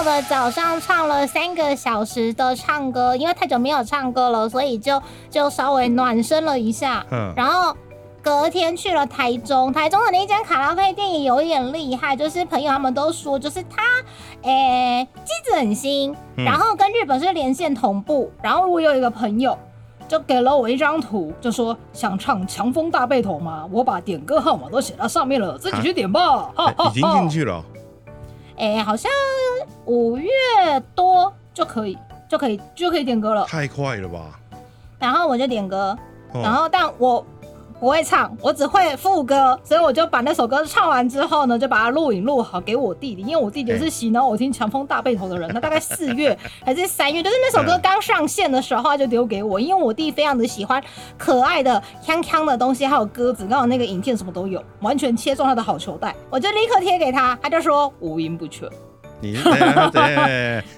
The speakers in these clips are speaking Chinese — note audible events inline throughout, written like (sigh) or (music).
六的早上唱了三个小时的唱歌，因为太久没有唱歌了，所以就就稍微暖身了一下。嗯然后隔天去了台中，台中的那间卡拉 OK 店也有一点厉害，就是朋友他们都说，就是他，诶、机子很新，嗯然后跟日本是连线同步。然后我有一个朋友。就给了我一张图，就说想唱《强风大背头》吗？我把点歌号码都写到上面了，自己去点吧。哈哈哎已经进去了哦，哎、好像五月多就可以，就可以，就可以点歌了。太快了吧？然后我就点歌，哦然后但我不会唱，我只会副歌，所以我就把那首歌唱完之后呢，就把它录影录好给我弟弟，因为我弟弟是洗脑我听《强风大背头》的人，他大概四月还是三月，就是那首歌嗯刚上线的时候他就丢给我，因为我弟非常的喜欢可爱的锵锵的东西，还有鸽子，刚好那个影片什么都有，完全切中他的好球带，我就立刻贴给他，他就说五音不全。(laughs) 你等一下等下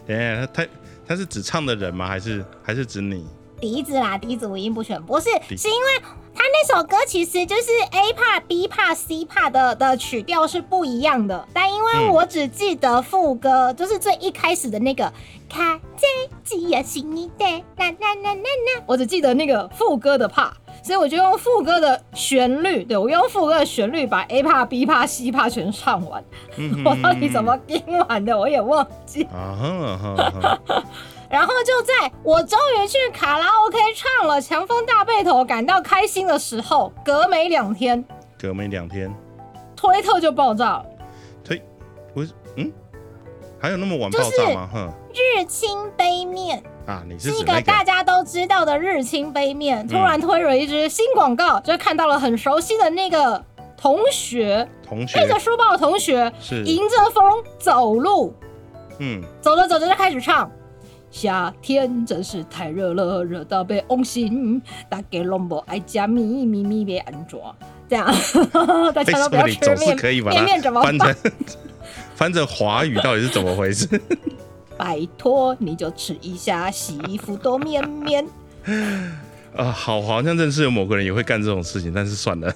等一下，他他是只唱的人吗？还是还是指你？笛子啦，笛子五音不全，不是，是因为他那首歌其实就是 A part、B part、C part 的的曲调是不一样的，但因为嗯。我只记得副歌，就是最一开始的那个卡在吉亚西尼的啦啦啦啦啦，我只记得那个副歌的 part，所以我就用副歌的旋律，对我用副歌的旋律把 A part、B part、C part 全唱完，嗯 (laughs) 我到底怎么听完的我也忘记。啊哈啊哈啊哈！然后就在我终于去卡拉 OK 唱了《强风大背头》，感到开心的时候，隔没两天，隔没两天，推特就爆炸了。推，不是嗯，还有那么晚就是爆炸吗？哼。日清杯面啊，你是是一个个？大家都知道的日清杯面，突然推了一支新广告，就看到了很熟悉的那个同学，同学。背学着书包的同学，是。迎着风走路，嗯，走着走着就开始唱。夏天真是太热了，热到被翁心，大家拢无爱加米米米别安怎？这样，大家都不要吃面可以把面面怎么翻？成翻成华语，到底是怎么回事？拜托，你就吃一下，洗衣服多面面。啊，好，好像认识有某个人也会干这种事情，但是算了，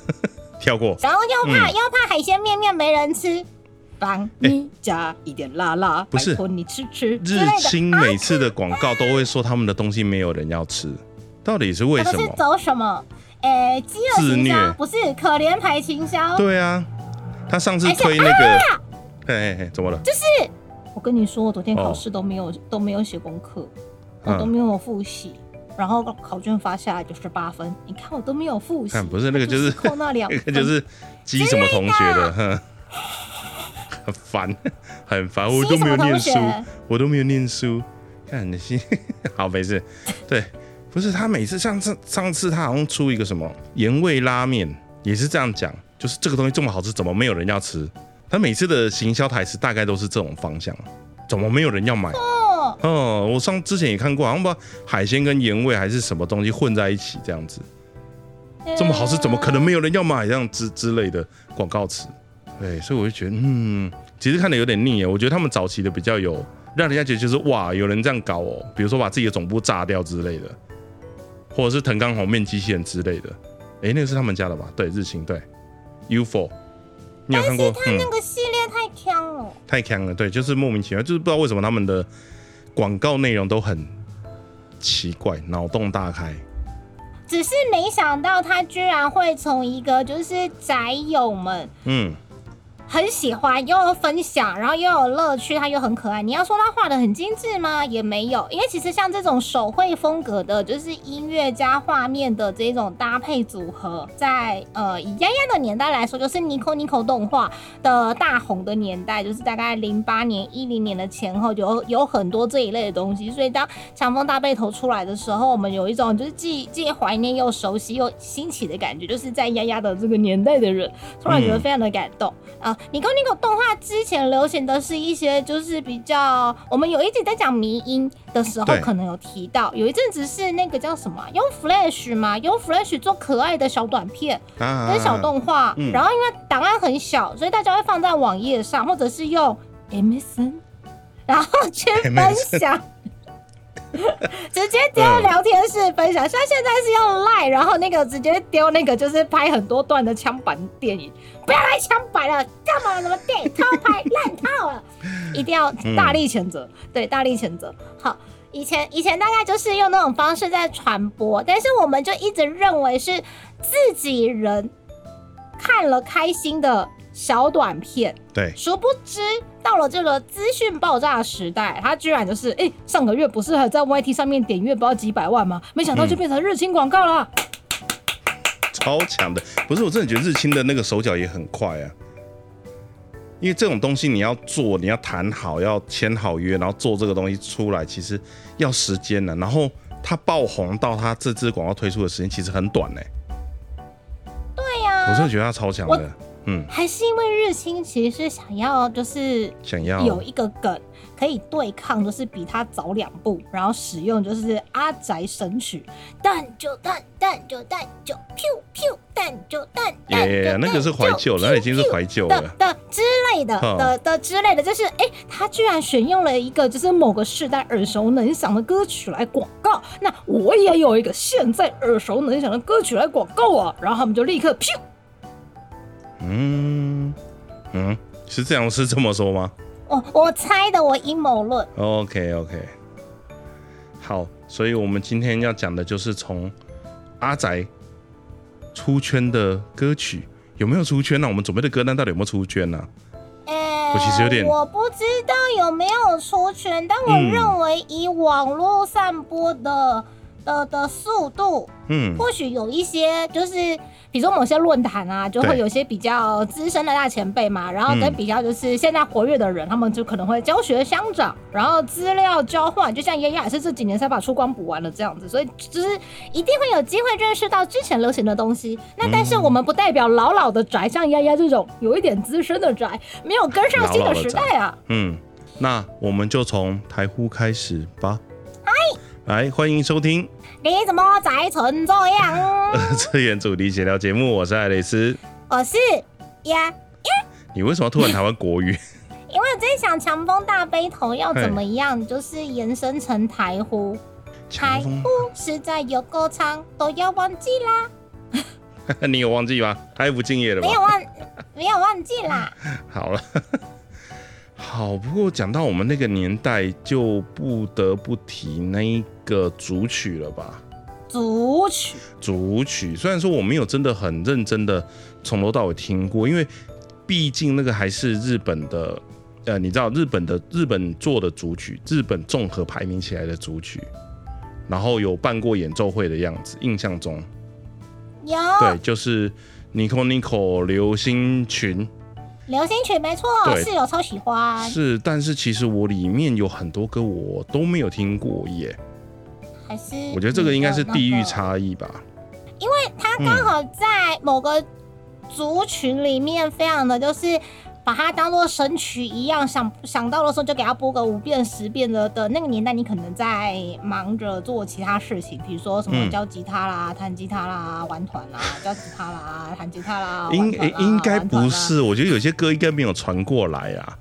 跳过。然后又怕、又怕海鲜面面没人吃，帮你加一点辣辣，不是你吃吃日。清每次的广告都会说他们的东西没有人要吃，到底是为什么？走什么？诶，饥饿营销不是可怜牌营销。对啊，他上次推那个，嘿嘿嘿，怎么了？就是我跟你说，我昨天考哦试都没有、都没有写功课，我嗯都没有复习，然后考卷发下来就是八分，你看我都没有复习，看不是那个就是扣那两 (laughs) 那，个就是激什么同学的，哼，很烦，(laughs) 很烦，我都没有念书我都没有念书，看你心，(laughs) 好没事，对，不是他每次上次上次他好像出一个什么盐味拉面，也是这样讲，就是这个东西这么好吃，怎么没有人要吃？他每次的行销台词大概都是这种方向，怎么没有人要买？哦，哦，我上之前也看过，好像把海鲜跟盐味还是什么东西混在一起这样子。这么好吃，怎么可能没有人要买这样之之类的广告词？对，所以我就觉得，嗯，其实看的有点腻耶。我觉得他们早期的比较有让人家觉得就是哇，有人这样搞哦，比如说把自己的总部炸掉之类的，或者是藤冈红面机器人之类的。哎，那个是他们家的吧？对，日清对，UFO，你有看过？他那个系列太强了。太强了，对，就是莫名其妙，就是不知道为什么他们的广告内容都很奇怪，脑洞大开。只是没想到他居然会从一个就是宅友们嗯，很喜欢又有分享，然后又有乐趣，他又很可爱。你要说他画的很精致吗？也没有，因为其实像这种手绘风格的，就是音乐加画面的这种搭配组合，在呃以丫丫的年代来说，就是 Nico Nico 动画的大红的年代，就是大概零八年、一零年的前后，有有很多这一类的东西。所以当强风大背头出来的时候，我们有一种就是既既怀念又熟悉又新奇的感觉，就是在丫丫的这个年代的人，突然觉得非常的感动。啊，你跟那个动画之前流行的是一些就是比较，我们有一集在讲迷音的时候可能有提到，有一阵子是那个叫什么啊，用 Flash 嘛，用 Flash 做可爱的小短片啊。跟小动画，嗯。然后因为档案很小，所以大家会放在网页上，或者是用 MSN，然后去分享。(laughs) 直接丢聊天室分享，像现在是用 Line，，然后那个直接丢那个就是拍很多段的枪版电影，不要来枪白了，干嘛什么电影套拍烂套了，(laughs) 一定要大力谴责，对，大力谴责。好，以前以前大概就是用那种方式在传播，但是我们就一直认为是自己人看了开心的。小短片，对，殊不知到了这个资讯爆炸的时代，他居然就是，哎，上个月不是还在 YT 上面点阅不到几百万吗？没想到就变成日清广告了，超强的，不是我真的觉得日清的那个手脚也很快啊，因为这种东西你要做，你要谈好，要签好约，然后做这个东西出来，其实要时间的，然后它爆红到它这支广告推出的时间其实很短呢。对呀，我真的觉得它超强的。嗯，还是因为日清其实是想要，就是想要。有一个梗可以对抗，就是比他早两步，然后使用就是阿宅神曲，蛋就蛋，蛋就蛋就，Q Q，蛋就蛋，耶，那个是怀旧，那已经是怀旧了的之类的的的之类的，就是哎，他居然选用了一个就是某个世代耳熟能详的歌曲来广告，那我也有一个现在耳熟能详的歌曲来广告啊，然后他们就立刻 Q。嗯嗯，是这样，是这么说吗？哦，我猜的，我阴谋论。OK OK，好，所以我们今天要讲的就是从阿宅出圈的歌曲有没有出圈呢？我们准备的歌单到底有没有出圈呢？我其实有点，我不知道有没有出圈，但我认为以网络散播的的的速度，嗯，或许有一些就是。比如说某些论坛啊，就会有些比较资深的大前辈嘛，然后跟比较就是现在活跃的人，他们就可能会教学相长，然后资料交换，就像丫丫也是这几年才把出光补完了这样子，所以就是一定会有机会认识到之前流行的东西。那但是我们不代表老老的宅，像丫丫这种有一点资深的宅，没有跟上新的时代啊。嗯，那我们就从台呼开始吧。嗨，来欢迎收听。你怎么宅成这样？(laughs) 这演主题闲聊节目，我是爱蕾丝，我是呀呀。你为什么突然台湾国语？(laughs) 因为我在想强风大背头要怎么样，就是延伸成台呼。台呼实在有歌唱，都要忘记啦。(laughs) 你有忘记吗？太不敬业了吧？没有忘，没有忘记啦。好了，好。不过讲到我们那个年代，就不得不提那一。个主曲了吧？主曲，主曲。虽然说我没有真的很认真的从头到尾听过，因为毕竟那个还是日本的，呃，你知道日本的日本做的主曲，日本综合排名起来的主曲，然后有办过演奏会的样子，印象中有，对，就是 Nico Nico 流星群，流星群没错，室友超喜欢。是，但是其实我里面有很多歌我都没有听过耶。还是我觉得这个应该是地域差异吧，因为他刚好在某个族群里面，非常的就是把它当做神曲一样，想想到的时候就给他播个五遍十遍的的那个年代，你可能在忙着做其他事情，比如说什么教吉他啦、弹吉他啦、玩团啦、教吉他啦、弹吉他啦。(laughs) 应应该不是，我觉得有些歌应该没有传过来啊，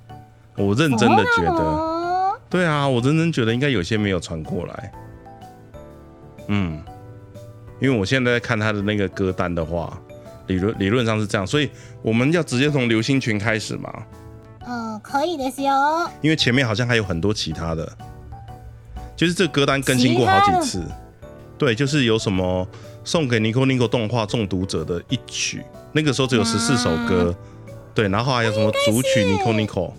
我认真的觉得，对啊，我认真觉得应该有些没有传过来。嗯，因为我现在在看他的那个歌单的话，理论理论上是这样，所以我们要直接从流星群开始嘛？嗯，可以的，哟。因为前面好像还有很多其他的，就是这歌单更新过好几次。对，就是有什么送给 Nico Nico 动画中毒者的一曲，那个时候只有十四首歌。对，然后还有什么主曲 Nico Nico。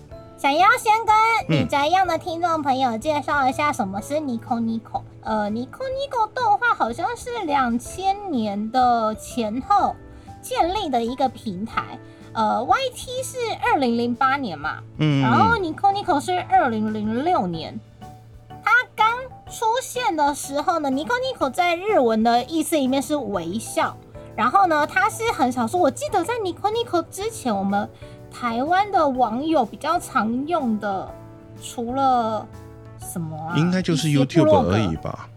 想要先跟女宅一样的听众朋友介绍一下什么是 Nico Nico。呃，Nico Nico 动画好像是两千年的前后建立的一个平台。呃，YT 是二零零八年嘛，嗯，然后 Nico Nico 是二零零六年。它刚出现的时候呢，Nico Nico 在日文的意思里面是微笑。然后呢，它是很少说。我记得在 Nico Nico 之前，我们台湾的网友比较常用的，除了什么啊？应该就是 YouTube 而已吧？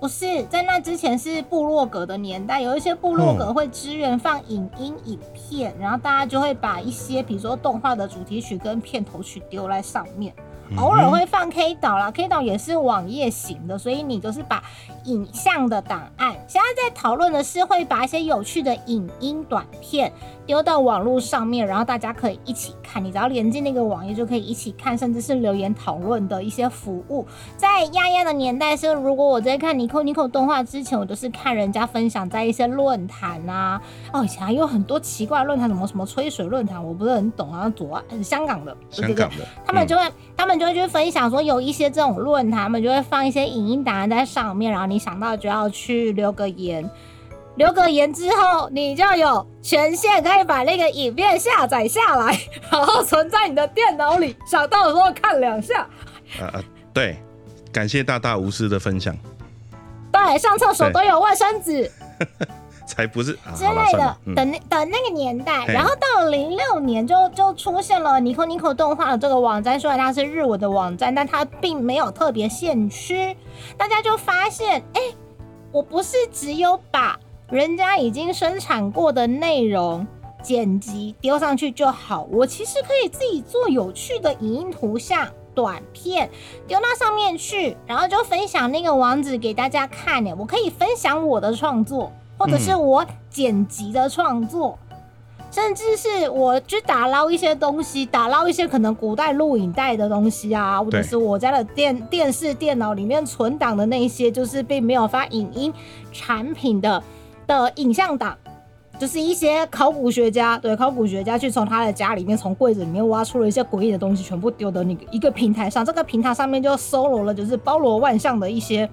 不是，在那之前是部落格的年代，有一些部落格会支援放影音影片，然后大家就会把一些比如说动画的主题曲跟片头曲丢在上面。偶尔会放 K 岛啦，K 岛也是网页型的，所以你就是把影像的档案。现在在讨论的是会把一些有趣的影音短片丢到网络上面，然后大家可以一起看。你只要连进那个网页就可以一起看，甚至是留言讨论的一些服务。在丫丫的年代是，如果我在看尼可尼可动画之前，我都是看人家分享在一些论坛啊，哦，以前还有很多奇怪论坛，什么什么吹水论坛，我不是很懂啊，左岸香港的，香港的，他们就会他们就会去分享说有一些这种论坛，他们就会放一些影音档案在上面，然后你想到就要去留个言。留个言之后，你就有权限可以把那个影片下载下来，然后存在你的电脑里，想到的时候看两下。呃，对，感谢大大无私的分享。对，上厕所都有卫生纸，(laughs) 才不是之类的。等那等那个年代，然后到零六年就就出现了尼可尼可动画的这个网站，虽然它是日文的网站，但它并没有特别限区，大家就发现，哎，我不是只有把。人家已经生产过的内容剪辑丢上去就好，我其实可以自己做有趣的影音图像短片丢到上面去，然后就分享那个网址给大家看呢。我可以分享我的创作，或者是我剪辑的创作，甚至是我去打捞一些东西，打捞一些可能古代录影带的东西啊，或者是我家的电电视电脑里面存档的那些，就是并没有发影音产品的。的影像档，就是一些考古学家，对考古学家去从他的家里面，从柜子里面挖出了一些诡异的东西，全部丢到那个一个平台上。这个平台上面就搜罗了，就是包罗万象的一些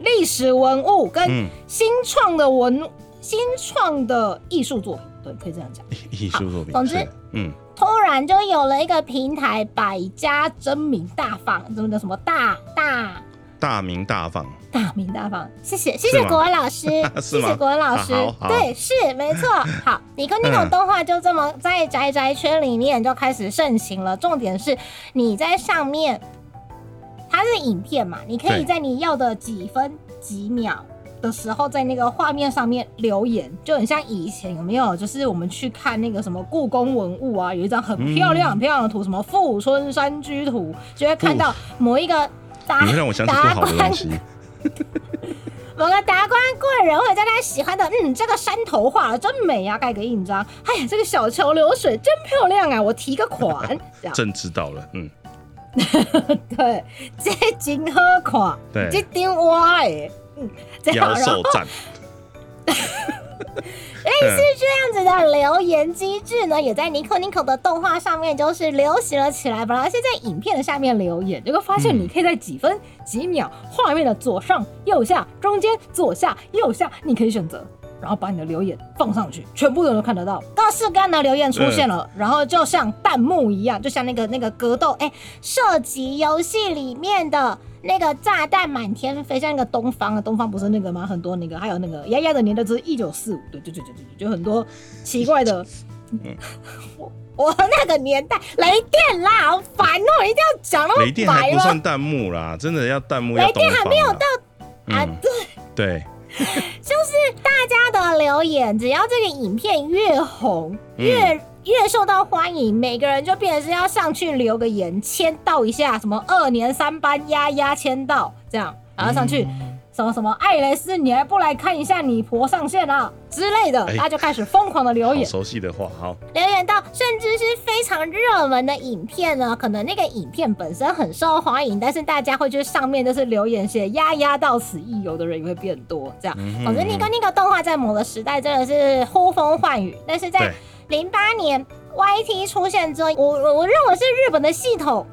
历史文物跟新创的文、新创的艺术作品。对，可以这样讲。(laughs) 艺术作品。总之，嗯，突然就有了一个平台，百家争鸣大放，什么的什么大大。大名大放，大名大放，谢谢谢谢国文老师，(laughs) 谢谢国文老师，对，是没错。(laughs) 好，尼克尼克动画就这么在宅宅圈里面就开始盛行了。重点是你在上面，它是影片嘛，你可以在你要的几分几秒的时候，在那个画面上面留言，就很像以前有没有？就是我们去看那个什么故宫文物啊，有一张很漂亮很漂亮的图，什么富春山居图，就会看到某一个。你会让我想起不好的东西。(laughs) 某个达官贵人会在他喜欢的，嗯，这个山头画的真美呀，盖个印章。哎呀，这个小桥流水真漂亮啊，我提个款。(laughs) 朕知道了，嗯。(laughs) 对，这金喝款，对，这顶哇哎，嗯，妖兽赞。(laughs) 类似这样子的留言机制呢，也在尼可尼可的动画上面就是流行了起来。本来是在影片的下面留言，结果发现你可以在几分几秒画面的左上、右下、中间、左下、右下，你可以选择，然后把你的留言放上去，全部人都看得到。各式各样的留言出现了，然后就像弹幕一样，就像那个那个格斗哎，射击游戏里面的。那个炸弹满天飞，像那个东方啊，东方不是那个吗？很多那个，还有那个丫丫的年代是一九四五，对对对对对，就很多奇怪的。我我那个年代雷电啦，好烦哦，一定要讲那么雷电还不算弹幕啦，真的要弹幕。雷电还没有到啊，对对，(laughs) 就是大家的留言，只要这个影片越红越。越受到欢迎，每个人就变成是要上去留个言，签到一下，什么二年三班丫丫签到这样，然后上去什么什么艾蕾丝，你还不来看一下你婆上线啊之类的，大家就开始疯狂的留言。熟悉的话，好，留言到甚至是非常热门的影片呢，可能那个影片本身很受欢迎，但是大家会去上面就是留言写丫丫到此一游的人也会变多，这样。反正，那个那个动画在某个时代真的是呼风唤雨，但是在。零八年 YT 出现之后，我我认为是日本的系统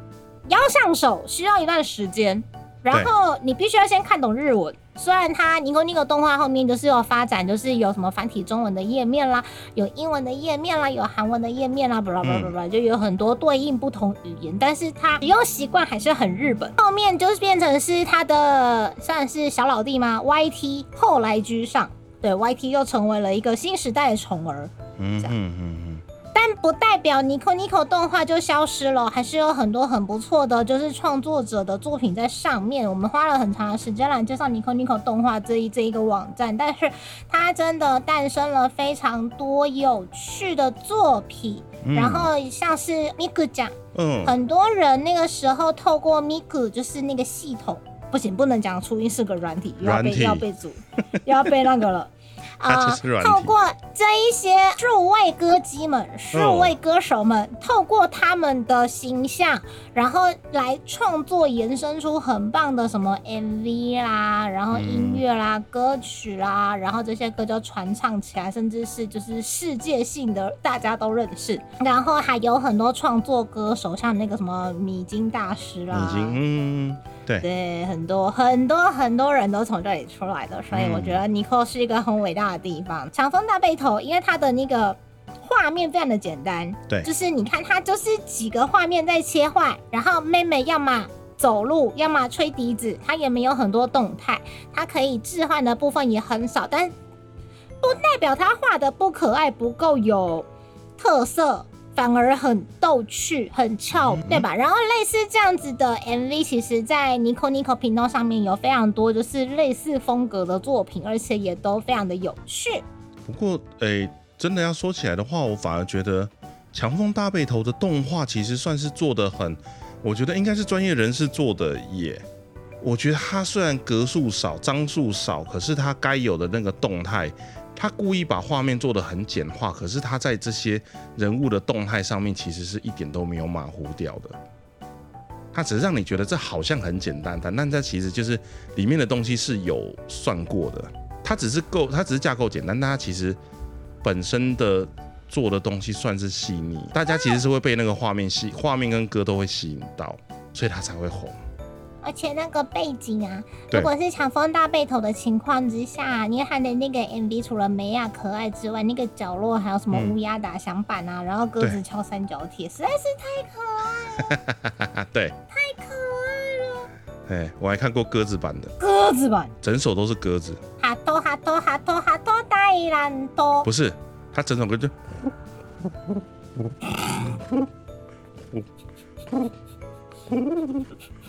要上手需要一段时间，然后你必须要先看懂日文。虽然它尼可尼可动画后面就是有发展，就是有什么繁体中文的页面啦，有英文的页面啦，有韩文的页面啦，巴拉巴拉巴拉，就有很多对应不同语言，但是它使用习惯还是很日本。后面就是变成是它的算是小老弟吗？YT 后来居上，对 YT 又成为了一个新时代的宠儿。嗯嗯嗯但不代表尼可尼可动画就消失了，还是有很多很不错的，就是创作者的作品在上面。我们花了很长的时间来介绍尼可尼可动画这一这一个网站，但是它真的诞生了非常多有趣的作品。然后像是 Miku 讲，嗯，很多人那个时候透过 Miku 就是那个系统，不行，不能讲初音是个软体，又要被软体要被组，又 (laughs) 要被那个了。它啊、透过这一些数位歌姬们、数位歌手们，透过他们的形象，然后来创作，延伸出很棒的什么 MV 啦，然后音乐啦、歌曲啦，然后这些歌就传唱起来，甚至是就是世界性的，大家都认识。然后还有很多创作歌手，像那个什么米津大师啦，对，对，很多很多很多人都从这里出来的，所以嗯我觉得尼克是一个很伟大的地方。长风大背头，因为它的那个画面非常的简单，对就是你看它就是几个画面在切换，然后妹妹要么走路，要么吹笛子，它也没有很多动态，它可以置换的部分也很少，但不代表它画的不可爱，不够有特色。反而很逗趣，很俏，对吧？然后类似这样子的 MV，其实，在 Nico Nico 频道上面有非常多就是类似风格的作品，而且也都非常的有趣。不过，诶、真的要说起来的话，我反而觉得《强风大背头》的动画其实算是做的很，我觉得应该是专业人士做的耶。我觉得它虽然格数少、张数少，可是它该有的那个动态，他故意把画面做的很简化，可是他在这些人物的动态上面，其实是一点都没有马虎掉的。他只是让你觉得这好像很简单，但但它其实就是里面的东西是有算过的。它只是够，它只是架构简单，但它其实本身的做的东西算是细腻，大家其实是会被那个画面吸，画面跟歌都会吸引到，所以它才会红。而且那个背景啊，如果是强风大背头的情况之下，因为它的那个 MV 除了美亚可爱之外，那个角落还有什么嗯。乌鸦打响板啊，然后鸽子敲三角铁，实在是太可爱了，(laughs) 对，太可爱了。哎，我还看过鸽子版的，鸽子版，整首都是鸽子，哈多哈多哈多哈多大蓝多，不是，他整首歌就。(laughs)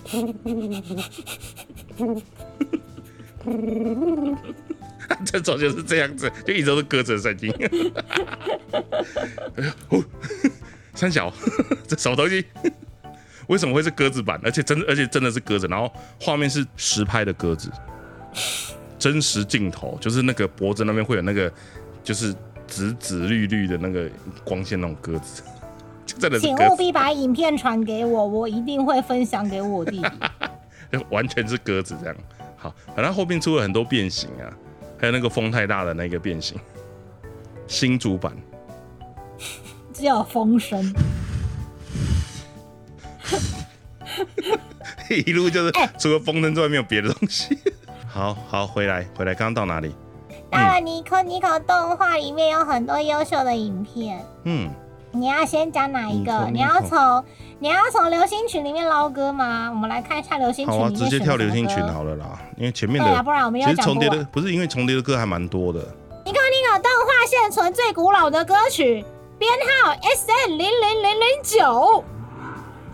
(laughs) 这首就是这样子，就一直都是鸽子的声音。(laughs) 哎呀哦 (laughs) 三小，这什么东西？为什么会是鸽子版？而且真的，而且真的是鸽子，然后画面是实拍的鸽子，真实镜头，就是那个脖子那边会有那个，就是紫紫绿绿的那个光线那种鸽子，真的是请，务必把影片传给我，我一定会分享给我弟弟。(laughs) 完全是鸽子这样。好，反正后面出了很多变形啊，还有那个风太大的那个变形，新主板。(laughs) 只有风声，(laughs) 一路就是哎除了风筝之外没有别的东西。好好回来回来，刚刚到哪里？到了尼可尼可动画里面有很多优秀的影片。嗯，你要先讲哪一个你要从你要从流星群里面捞歌吗？我们来看一下流星群好啊，直接跳流星群好了啦，因为前面对啊，的不然我们其实。重叠的不是因为重叠的歌还蛮多的。你看那个动画现存最古老的歌曲，编号 S N 零零零零九。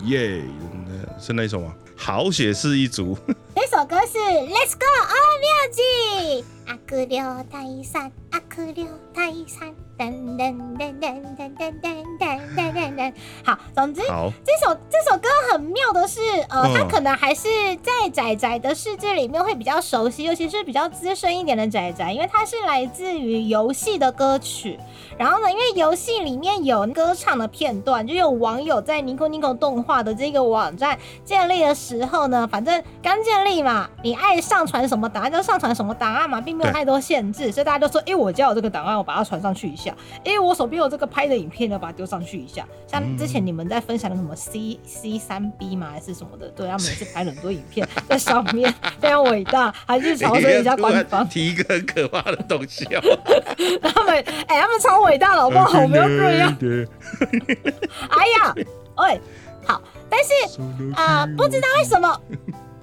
耶、那是那一首吗？好血是一族，(laughs) 那首歌是 Let's Go All Music。阿克六泰山，阿克六泰山，噔噔噔噔噔噔噔噔噔噔噔。好，总之好，这首这首歌很妙的是，呃，嗯它可能还是在仔仔的世界里面会比较熟悉，尤其是比较资深一点的仔仔，因为它是来自于游戏的歌曲。然后呢，因为游戏里面有歌唱的片段，就有网友在 Nico Nico 动画的这个网站建立的时候呢，反正刚建立嘛，你爱上传什么档案就上传什么档案嘛，并没有太多限制，所以大家就说，诶，我家有这个档案，我把它传上去一下。诶，我手边有这个拍的影片呢，把它丢上去一下。像之前你们在分享的什么 C C 三 B 嘛，还是什么的，对，他们也是拍了很多影片 (laughs) 在上面，非常伟大，还是朝圣一下官方。提一个很可怕的东西哦。(laughs) 他们，哎、他们超伟大的，好不好？我们要这样。(laughs) 哎呀，喂，好，但是啊、不知道为什么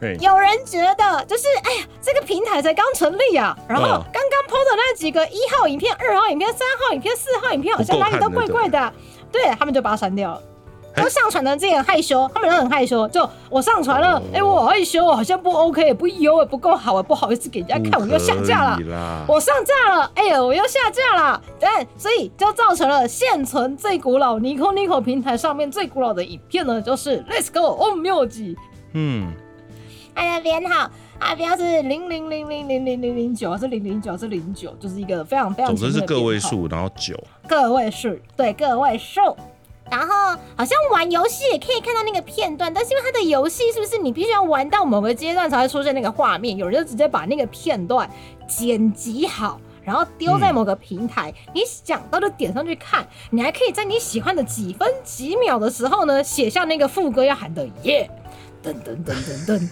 对，有人觉得，就是哎呀，这个平台才刚成立啊，然后嗯刚刚 PO 的那几个一号影片、二号影片、三号影片、四号影片，好像哪里都怪怪的啊、对他们就把它删掉了。都上传的自己很害羞，他们都很害羞。就我上传了，哎，我好害羞哦，好像不 OK，不优，不够好，不好意思给人家看，我又下架了。我上架了，哎呀，我又下架了。但所以就造成了现存最古老 Nico Nico 平台上面最古老的影片呢，就是 Let's Go On Music。嗯，哎呀，编号啊，编号是零零零零零零零零九，是零零九，是零九，就是一个非常非常。总之是个位数，然后九。个位数，对，个位数。然后好像玩游戏也可以看到那个片段，但是因为它的游戏是不是你必须要玩到某个阶段才会出现那个画面？有人就直接把那个片段剪辑好，然后丢在某个平台，你想到就点上去看。你还可以在你喜欢的几分几秒的时候呢，写下那个副歌要喊的耶。噔噔噔噔噔，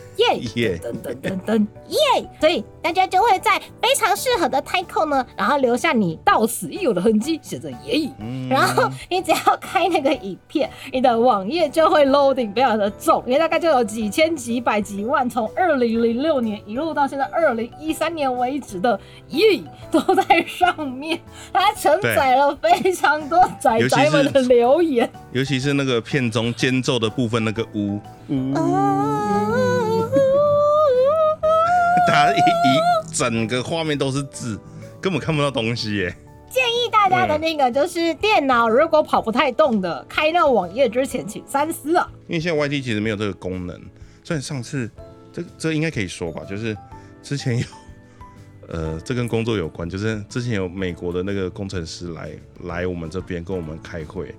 耶！噔噔噔噔，耶！所以大家就会在非常适合的 title 呢，然后留下你到此一游的痕迹，写着耶。然后你只要开那个影片，你的网页就会 loading 非常的重，因为大概就有几千、几百、几万，从二零零六年一路到现在二零一三年为止的耶都在上面，它承载了非常多仔仔们的留言，尤其是那个片中间奏的部分，那个呜。呜，(laughs) 它一一整个画面都是字，根本看不到东西耶。建议大家的那个就是电脑如果跑不太动的，开那网页之前请三思啊。因为现在 YT 其实没有这个功能，所以上次这这应该可以说吧，就是之前有，(laughs) 呃，这跟工作有关，就是之前有美国的那个工程师来来我们这边跟我们开会，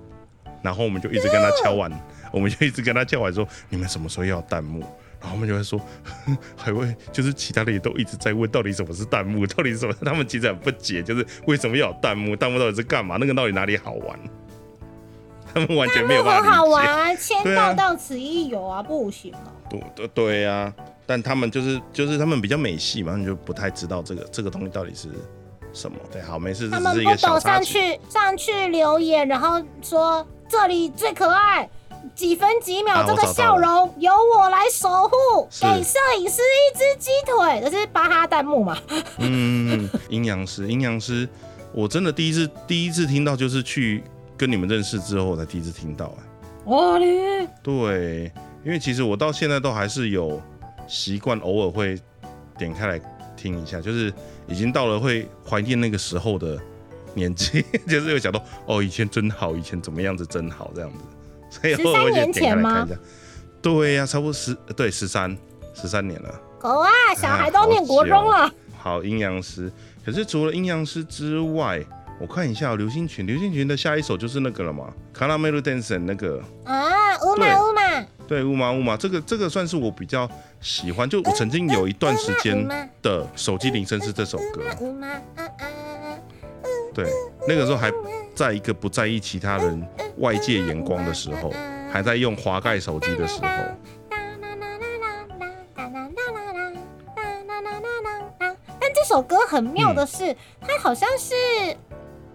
然后我们就一直跟他敲完。我们就一直跟他叫完说：“你们什么时候要弹幕？”然后我们就会说：“ (laughs) 还会就是其他的也都一直在问，到底什么是弹幕？到底什么？他们其实很不解，就是为什么要有弹幕？弹幕到底是干嘛？那个到底哪里好玩？(laughs) 他们完全没有办法好玩，签到到此一游啊，不行吗？对对对呀，但他们就是就是他们比较美系嘛，他们就不太知道这个这个东西到底是什么。对，好，没事，他们不懂上去上去留言，然后说这里最可爱。几分几秒，这个笑容由我来守护，给摄影师一只鸡腿，这是巴哈弹幕嘛？嗯，(laughs) 阴阳师，阴阳师，我真的第一次第一次听到，就是去跟你们认识之后，我才第一次听到。哎，哇嘞！对，因为其实我到现在都还是有习惯，偶尔会点开来听一下，就是已经到了会怀念那个时候的年纪，(laughs) 就是有想到哦，以前真好，以前怎么样子真好这样子。十三年前吗？对呀，差不多十对十三十三年了。狗啊，小孩都念国中了。好，阴阳师。可是除了阴阳师之外，我看一下流星群，流星群的下一首就是那个了嘛？卡拉梅鲁 dance 那个啊，乌马乌马。对，乌马乌马，这个这个算是我比较喜欢。就我曾经有一段时间的手机铃声是这首歌。对，那个时候还在一个不在意其他人外界眼光的时候，还在用滑盖手机的时候。但这首歌很妙的是，它好像是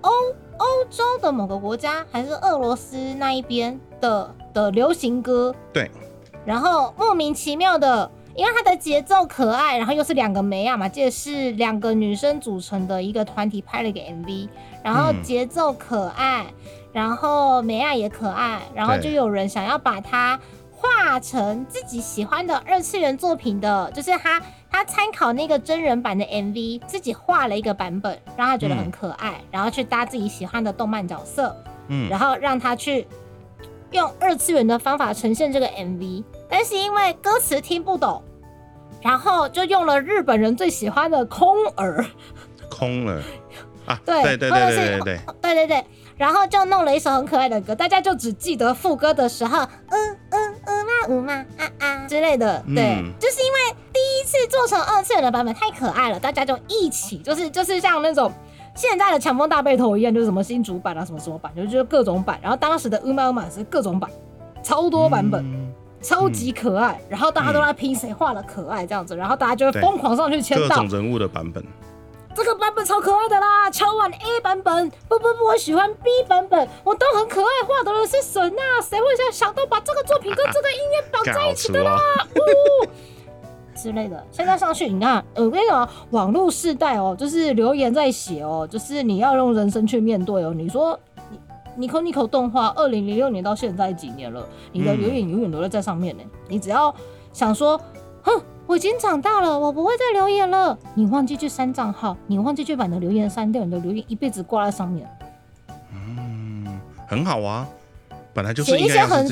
欧欧洲的某个国家，还是俄罗斯那一边的的流行歌。对。然后莫名其妙的。因为它的节奏可爱，然后又是两个梅亚嘛，这是两个女生组成的一个团体拍了一个 MV，然后节奏可爱，然后梅亚也可爱，然后就有人想要把它画成自己喜欢的二次元作品的，就是他他参考那个真人版的 MV，自己画了一个版本，让他觉得很可爱，然后去搭自己喜欢的动漫角色，嗯，然后让他去用二次元的方法呈现这个 MV。但是因为歌词听不懂，然后就用了日本人最喜欢的空耳，空耳。啊，对对对对对对对对。对，然后就弄了一首很可爱的歌，大家就只记得副歌的时候，嗯嗯嗯嘛嗯嘛啊啊之类的，对，就是因为第一次做成二次元的版本太可爱了，大家就一起就是就是像那种现在的强风大背头一样，就是什么新主板啊什么什么版，就就各种版，然后当时的 Uma Uma 是各种版，超多版本。超级可爱，然后大家都在拼谁画的可爱这样子，然后大家就会疯狂上去签到。各种人物的版本，这个版本超可爱的啦！敲完 A 版本，不不不，我喜欢 B 版本，我都很可爱。画的人是神呐，谁会想想到把这个作品跟这个音乐绑在一起的啦？呜之类的。现在上去，你看，我跟你讲，网络世代哦，就是留言在写哦，就是你要用人生去面对哦。你说。Nico Nico 动画二零零六年到现在几年了，你的留言永远都在在上面呢。你只要想说，哼，我已经长大了，我不会再留言了。你忘记去删账号，你忘记去把你的留言删掉，你的留言一辈子挂在上面。嗯，很好啊，本来就是写一些很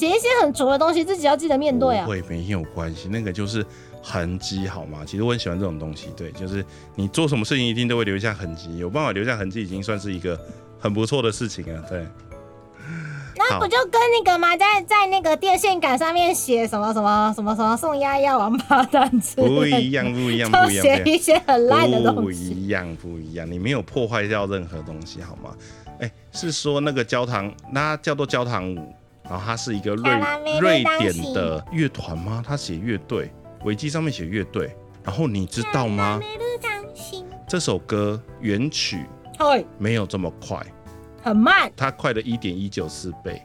写一些很拙的东西，自己要记得面对啊。会没有关系，那个就是痕迹，好吗？其实我很喜欢这种东西，对，就是你做什么事情一定都会留下痕迹，有办法留下痕迹，已经算是一个很不错的事情了，(laughs) 对。那不就跟那个吗？在在那个电线杆上面写什么什么什么什么送丫丫王八蛋之类不一样，不一样，不一样，(laughs) 写一些很烂的东西。不一样，不一样，你没有破坏掉任何东西，好吗？哎，是说那个焦糖，那叫做焦糖舞，然后他是一个瑞瑞典的乐团吗？他写乐队，维基上面写乐队，然后你知道吗？这首歌原曲没有这么快。很慢，它快了一点一九四倍，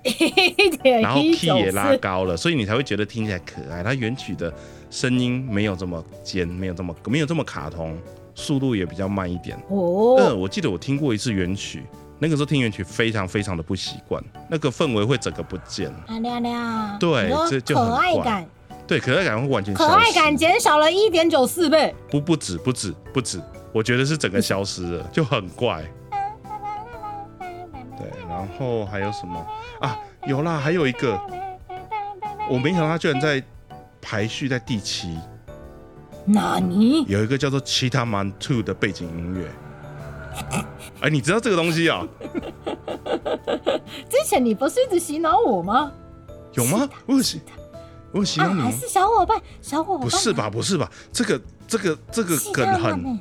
然后 key 也拉高了，所以你才会觉得听起来可爱。它原曲的声音没有这么尖，没有这么没有这么卡通，速度也比较慢一点。哦，嗯，我记得我听过一次原曲，那个时候听原曲非常非常的不习惯，那个氛围会整个不见。啊亮亮，对，这就可爱感，对，可爱感会完全可爱感减少了一点九四倍，不不止不止不止，我觉得是整个消失了，(laughs) 就很怪。(laughs) 然后还有什么啊？有啦，还有一个，我没想到他居然在排序在第七。哪尼？有一个叫做《其他 Man Two》的背景音乐。(laughs) 哎，你知道这个东西啊？(laughs) 之前你不是一直洗脑我吗？有吗？我有洗，我有洗脑你还是小伙伴？小伙伴？不是吧？不是吧？这个这个这个梗很。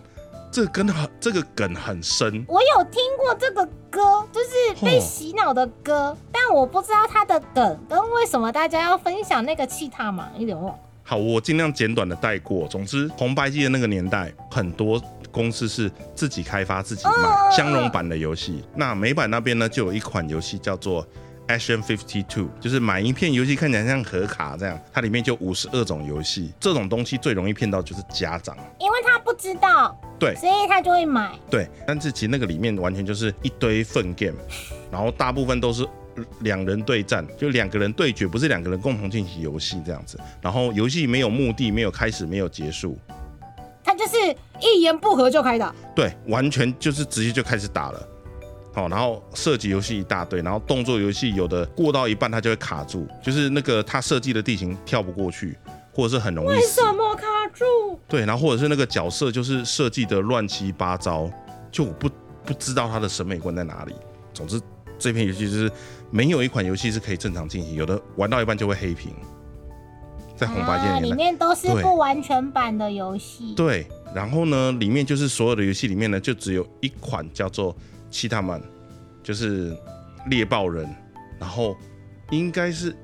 这跟很这个梗很深，我有听过这个歌，就是被洗脑的歌，但我不知道它的梗跟为什么大家要分享那个气他嘛，有点忘。好，我尽量简短的带过。总之，红白机的那个年代，很多公司是自己开发、自己卖相容版的游戏。那美版那边呢，就有一款游戏叫做。Action Fifty Two 就是买一片游戏看起来像盒卡这样，它里面就五十二种游戏。这种东西最容易骗到就是家长，因为他不知道，对，所以他就会买。对，但是其实那个里面完全就是一堆粪 game，然后大部分都是两人对战，就两个人对决，不是两个人共同进行游戏这样子。然后游戏没有目的，没有开始，没有结束，他就是一言不合就开打。对，完全就是直接就开始打了。好，然后射击游戏一大堆，然后动作游戏有的过到一半它就会卡住，就是那个他设计的地形跳不过去，或者是很容易。为什么卡住？对，然后或者是那个角色就是设计的乱七八糟，就我不不知道他的审美观在哪里。总之，这篇游戏就是没有一款游戏是可以正常进行，有的玩到一半就会黑屏。在红白键里面都是不完全版的游戏。对，然后呢，里面就是所有的游戏里面呢，就只有一款叫做。其他们就是猎豹人，然后应该是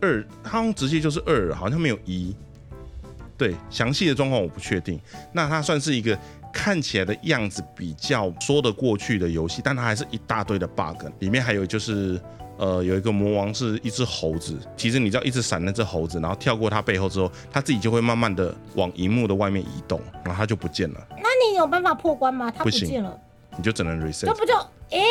二，好像直接就是二，好像没有一。对，详细的状况我不确定。那它算是一个看起来的样子比较说得过去的游戏，但它还是一大堆的 bug。里面还有就是，呃，有一个魔王是一只猴子，其实你知道一直闪那只猴子，然后跳过它背后之后，它自己就会慢慢的往荧幕的外面移动，然后它就不见了。那你有办法破关吗？它不见了。你就只能 reset，这不就诶？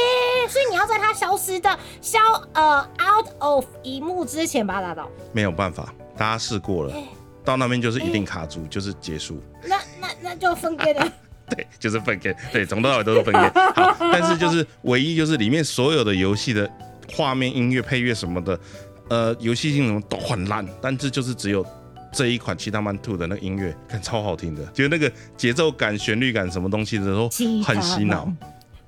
所以你要在它消失的消呃 out of 荧幕之前把它打倒。没有办法，大家试过了，到那边就是一定卡住，就是结束。那那那就分给了。(laughs) 对，就是分给。对，从头到尾都是分给。好，但是就是唯一就是里面所有的游戏的画面、音乐、配乐什么的，呃，游戏性什么都很烂，但这就是只有。这一款《七大曼兔》的那个音乐，看超好听的，就那个节奏感、旋律感什么东西的都很洗脑。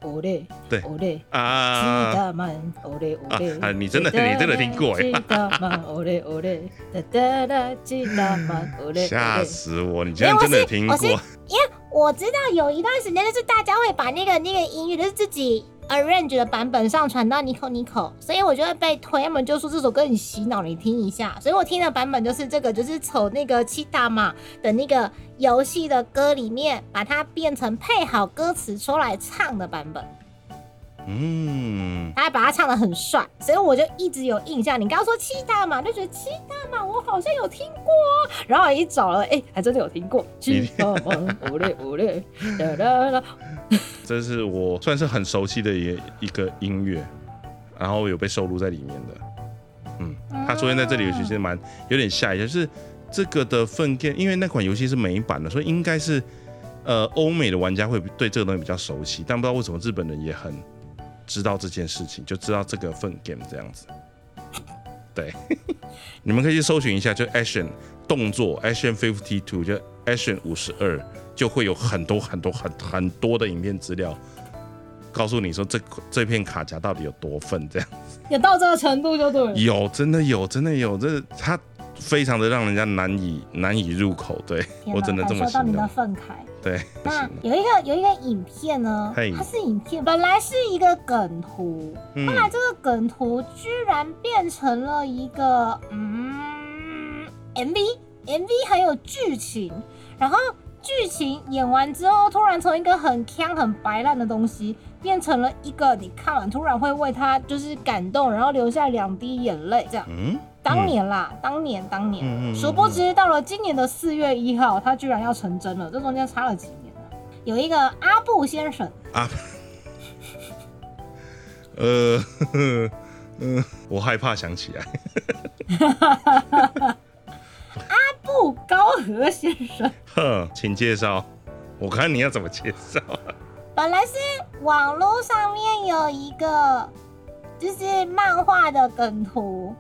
哦嘞，对，哦嘞啊！七大曼，哦嘞，哦嘞啊！你真的，你真的听过哎！七大曼，哦嘞，哦嘞，哒哒哒，七大曼，哦嘞，吓死我！你竟然真的听过？因为我知道有一段时间，就是大家会把那个那个音乐，就是自己。Arrange 的版本上传到 Nico Nico，所以我就会被推，他们就说这首歌你洗脑，你听一下。所以我听的版本就是这个，就是从那个七大嘛的那个游戏的歌里面，把它变成配好歌词出来唱的版本。嗯，他还把他唱的很帅，所以我就一直有印象。你刚刚说七大嘛，就觉得七大嘛，我好像有听过。然后一找了，哎，还真的有听过。七大嘛，(laughs) 五嘞五嘞，哒哒哒。这是我算是很熟悉的一一个音乐，然后有被收录在里面的。嗯，它出现在这里其实蛮有点吓一下，就是这个的粪便，因为那款游戏是美版的，所以应该是呃欧美的玩家会对这个东西比较熟悉，但不知道为什么日本人也很知道这件事情，就知道这个份 game 这样子。对，(laughs) 你们可以去搜寻一下，就 action 动作 action fifty two，就 action 五十二，就会有很多很多很很多的影片资料，告诉你说这这片卡夹到底有多份这样。有到这个程度就对。有，真的有，真的有，这它非常的让人家难以难以入口。对我真的这么说到你的愤慨。对，那有一个有一个影片呢，它是影片，本来是一个梗图，后来这个梗图居然变成了一个嗯 MV，MV 还有剧情，然后剧情演完之后，突然从一个很腔很白烂的东西。变成了一个你看完突然会为他就是感动，然后流下两滴眼泪这样。嗯，当年啦，当年当年，殊不知到了今年的四月一号，他居然要成真了。这中间差了几年呢？有一个阿布先生啊，(laughs) 呃，嗯，(laughs) 我害怕想起来。阿布高和先生，(laughs) 哼，请介绍，我看你要怎么介绍。本来是网络上面有一个，就是漫画的梗图。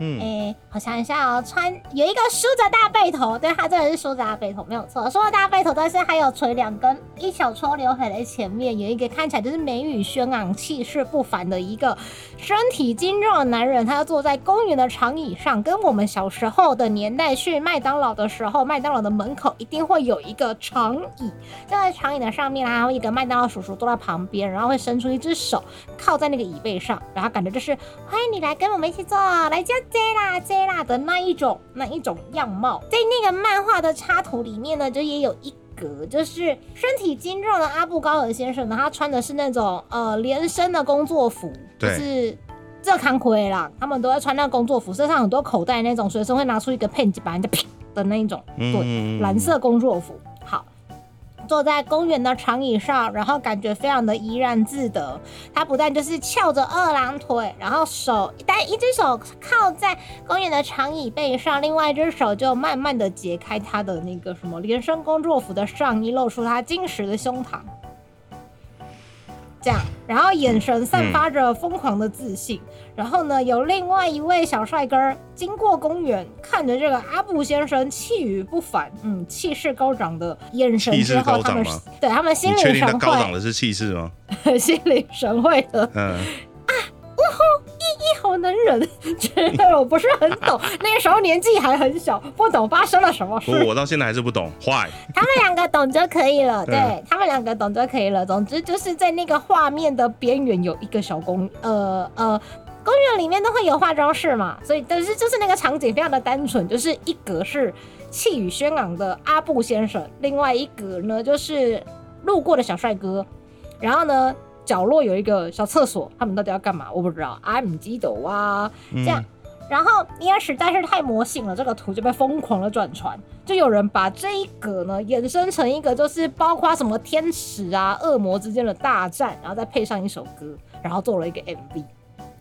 嗯，哎，我想一下哦，穿有一个梳着大背头，对他真的是梳着大背头，没有错，梳着大背头，但是还有垂两根一小撮刘海在前面，有一个看起来就是眉宇轩昂、气势不凡的一个身体精壮的男人，他要坐在公园的长椅上，跟我们小时候的年代去麦当劳的时候，麦当劳的门口一定会有一个长椅，站在长椅的上面，然后一个麦当劳叔叔坐在旁边，然后会伸出一只手靠在那个椅背上，然后感觉就是欢迎你来跟我们一起坐，来家。J 啦 J 啦的那一种那一种样貌，在那个漫画的插图里面呢，就也有一格，就是身体精壮的阿布高尔先生呢，他穿的是那种呃连身的工作服，就是这康奎啦，他们都会穿那工作服，身上很多口袋那种，随身会拿出一个 pen 把人家啪 (laughs) 的那一种，对，蓝色工作服。坐在公园的长椅上，然后感觉非常的怡然自得。他不但就是翘着二郎腿，然后手但一只手靠在公园的长椅背上，另外一只手就慢慢的解开他的那个什么连身工作服的上衣，露出他坚实的胸膛。这样，然后眼神散发着疯狂的自信。然后呢，有另外一位小帅哥经过公园，看着这个阿布先生气宇不凡，嗯，气势高涨的眼神之后，他们对他们心领神会。高涨的是气势吗？(laughs) 心领神会的，嗯。一一好能忍，(laughs) 觉得我不是很懂。(laughs) 那个时候年纪还很小，不懂发生了什么事。我到现在还是不懂。坏，他们两个懂就可以了。(laughs) 对他们两个懂就可以了。总之就是在那个画面的边缘有一个小公，呃呃，公园里面都会有化妆室嘛，所以但是就是那个场景非常的单纯，就是一格是气宇轩昂的阿布先生，另外一格呢就是路过的小帅哥，然后呢。角落有一个小厕所，他们到底要干嘛？我不知道。I'm 基斗啊，这样，然后因为实在是太魔性了，这个图就被疯狂的转传，就有人把这一格呢衍生成一个，就是包括什么天使啊、恶魔之间的大战，然后再配上一首歌，然后做了一个 MV，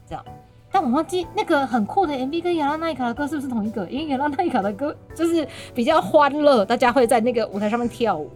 这样。但我忘记那个很酷的 MV 跟亚拉奈卡的歌是不是同一个？因为亚拉奈卡的歌就是比较欢乐，大家会在那个舞台上面跳舞。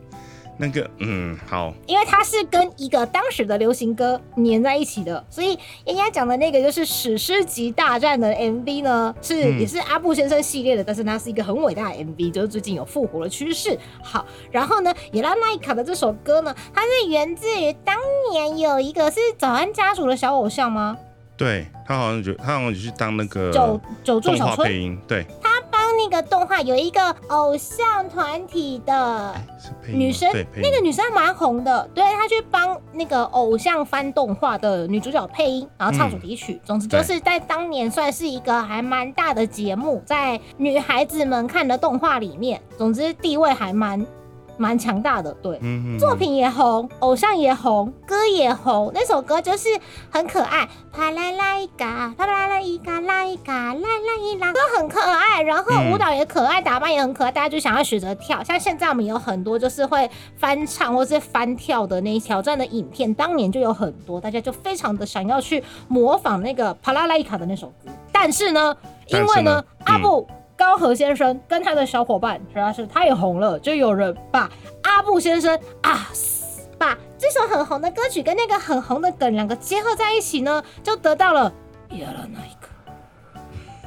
那个嗯好，因为它是跟一个当时的流行歌粘在一起的，所以应该讲的那个就是史诗级大战的 MV 呢，是也是阿布先生系列的，但是它是一个很伟大的 MV，就是最近有复活的趋势。好，然后呢，也拉奈卡的这首歌呢，它是源自于当年有一个是早安家族的小偶像吗？对他好像就他好像就去当那个九九助小配音，对。那个动画有一个偶像团体的女生，那个女生蛮红的，对她去帮那个偶像翻动画的女主角配音，然后唱主题曲。总之就是在当年算是一个还蛮大的节目，在女孩子们看的动画里面，总之地位还蛮蛮强大的，对，嗯作品也红，偶像也红，歌也红。那首歌就是很可爱，啪啦啦一嘎，啪啦啦一嘎啦一嘎啦啦一啦，歌很可爱，然后舞蹈也可爱，打扮也很可爱，大家就想要学着跳。像现在我们有很多就是会翻唱或是翻跳的那挑战的影片，当年就有很多，大家就非常的想要去模仿那个啪啦啦一卡的那首歌。但是呢，因为呢阿布。高和先生跟他的小伙伴实在是太红了，就有人把阿布先生啊，把这首很红的歌曲跟那个很红的梗两个结合在一起呢，就得到了也了那一个，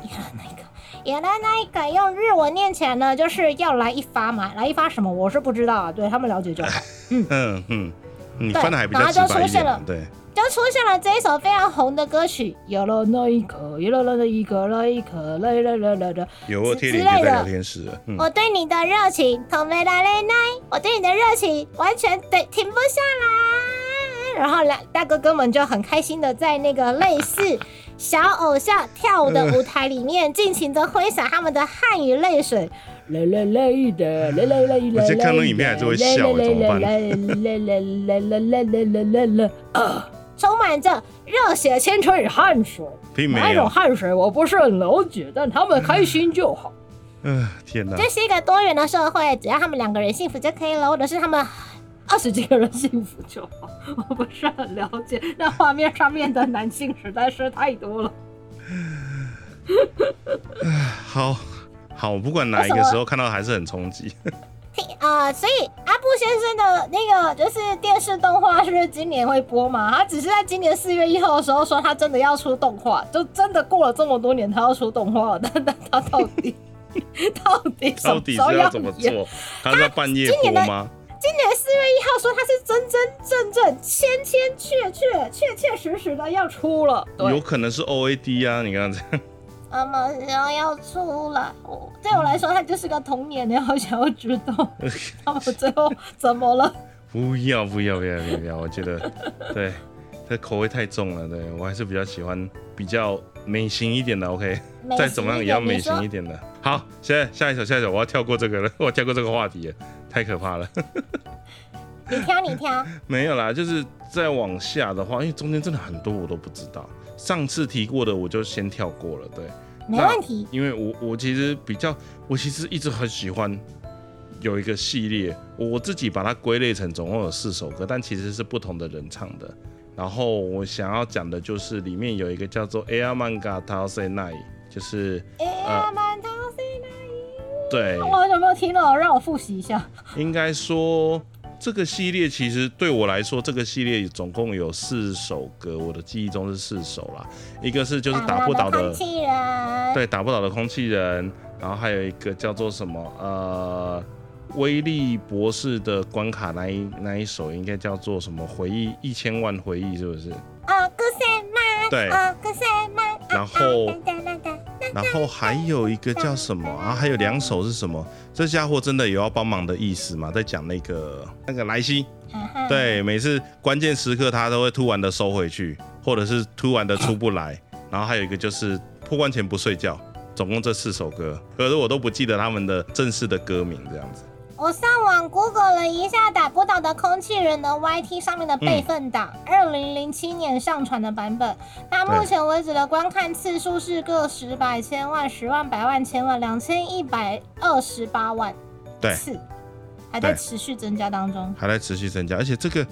也了那一个，也了那一个，用日文念起来呢，就是要来一发嘛，来一发什么我是不知道啊，对他们了解就好。嗯。嗯，你对翻的还比然后就出现了，点对，就出现了这一首非常红的歌曲，有了那一刻，有了那一刻，那一刻，那那那那，有天使、我对你的热情，同没来嘞奈，我对你的热情完全对停不下来。然后来大哥哥们就很开心的在那个类似小偶像跳舞的舞台里面，尽情的挥洒他们的汗与泪水。累累累的，累累累的，我在看到影片还是会笑，怎么办？累累累累累累累累累累累啊！充满着热血、青春与汗水。并哪一种，汗水我不是很了解，但他们开心就好。嗯，天哪，这是一个多元的社会，只要他们两个人幸福就可以了，或者是他们二十几个人幸福就好。我不是很了解，那画面上面的男性实在是太多了。好好，不管哪一个时候看到还是很冲击，啊、所以阿布先生的那个就是电视动画是不是今年会播嘛？他只是在今年四月一号的时候说他真的要出动画，就真的过了这么多年他要出动画了，但但他到底 (laughs) 到底到底是要怎么？做？他在半夜播吗？今年四月一号说他是真真正正、千千确确、确确实实的要出了，有，可能是 OAD 啊，你看这样，什么时候要出来？我对我来说，它就是个童年的，好想要知道他们最后怎么了。不要不要不要不要我觉得 (laughs) 对，这口味太重了，对我还是比较喜欢比较美型一点的，OK，再怎么样也要美型一点。点的。好，现在下一首下一首，我要跳过这个了，(laughs) 我跳过这个话题了，太可怕了。(laughs) 你挑，你挑。没有啦，就是再往下的话，因为中间真的很多我都不知道。上次提过的我就先跳过了，对，没问题。因为我我其实比较，我其实一直很喜欢有一个系列，我自己把它归类成总共有四首歌，但其实是不同的人唱的。然后我想要讲的就是里面有一个叫做 Air Manga t a s e Night，就是哎，满头是那对，我很久没有听了，让我复习一下。应该说这个系列其实对我来说，这个系列总共有四首歌，我的记忆中是四首啦。一个是就是打不倒的空，气人。对，打不倒的空气人，然后还有一个叫做什么呃。威力博士的关卡那一那一首应该叫做什么回忆一千万回忆是不是？哦，歌赛吗？对哦，歌赛吗？然后然后还有一个叫什么啊？还有两首是什么？这家伙真的有要帮忙的意思吗？在讲那个那个莱西，对，每次关键时刻他都会突然的收回去，或者是突然的出不来。然后还有一个就是破关前不睡觉，总共这四首歌，可是我都不记得他们的正式的歌名这样子。我上网 Google 了一下打不倒的空气人的 YT 上面的备份档，二零零七年上传的版本。那目前为止的观看次数是个十百千万、十万、百万、千万、两千一百二十八万对，次，还在持续增加当中。还在持续增加，而且这个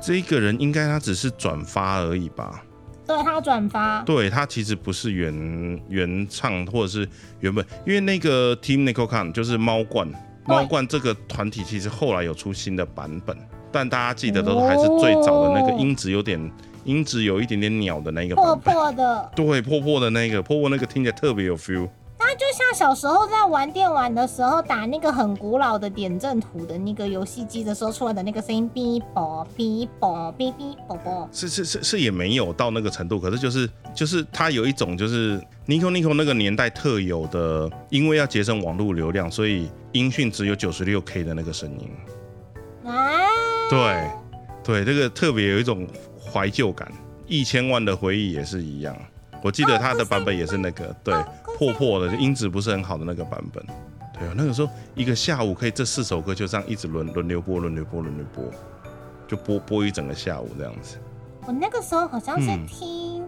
这一个人应该他只是转发而已吧？对他转发，对他其实不是原原唱或者是原本，因为那个 Team Nicole Khan 就是猫罐，对猫罐这个团体其实后来有出新的版本，但大家记得都还是最早的那个哦。音质有点音质有一点点鸟的那个破版本，破的。对，破破的那个破破那个听起来特别有 feel，它就像小时候在玩电玩的时候，打那个很古老的点阵图的那个游戏机的时候出来的那个声音，哔啵哔啵哔哔啵啵。是是是是也没有到那个程度，可是就是就是它有一种就是 Nico Nico 那个年代特有的，因为要节省网络流量，所以音讯只有九十六 K 的那个声音。啊，对，对，这个特别有一种怀旧感。一千万的回忆也是一样，我记得它的版本也是那个对破破的，就音质不是很好的那个版本。对啊，那个时候一个下午可以这四首歌就这样一直轮轮流播，轮流播，轮流播，就播播一整个下午这样子。我那个时候好像是嗯听，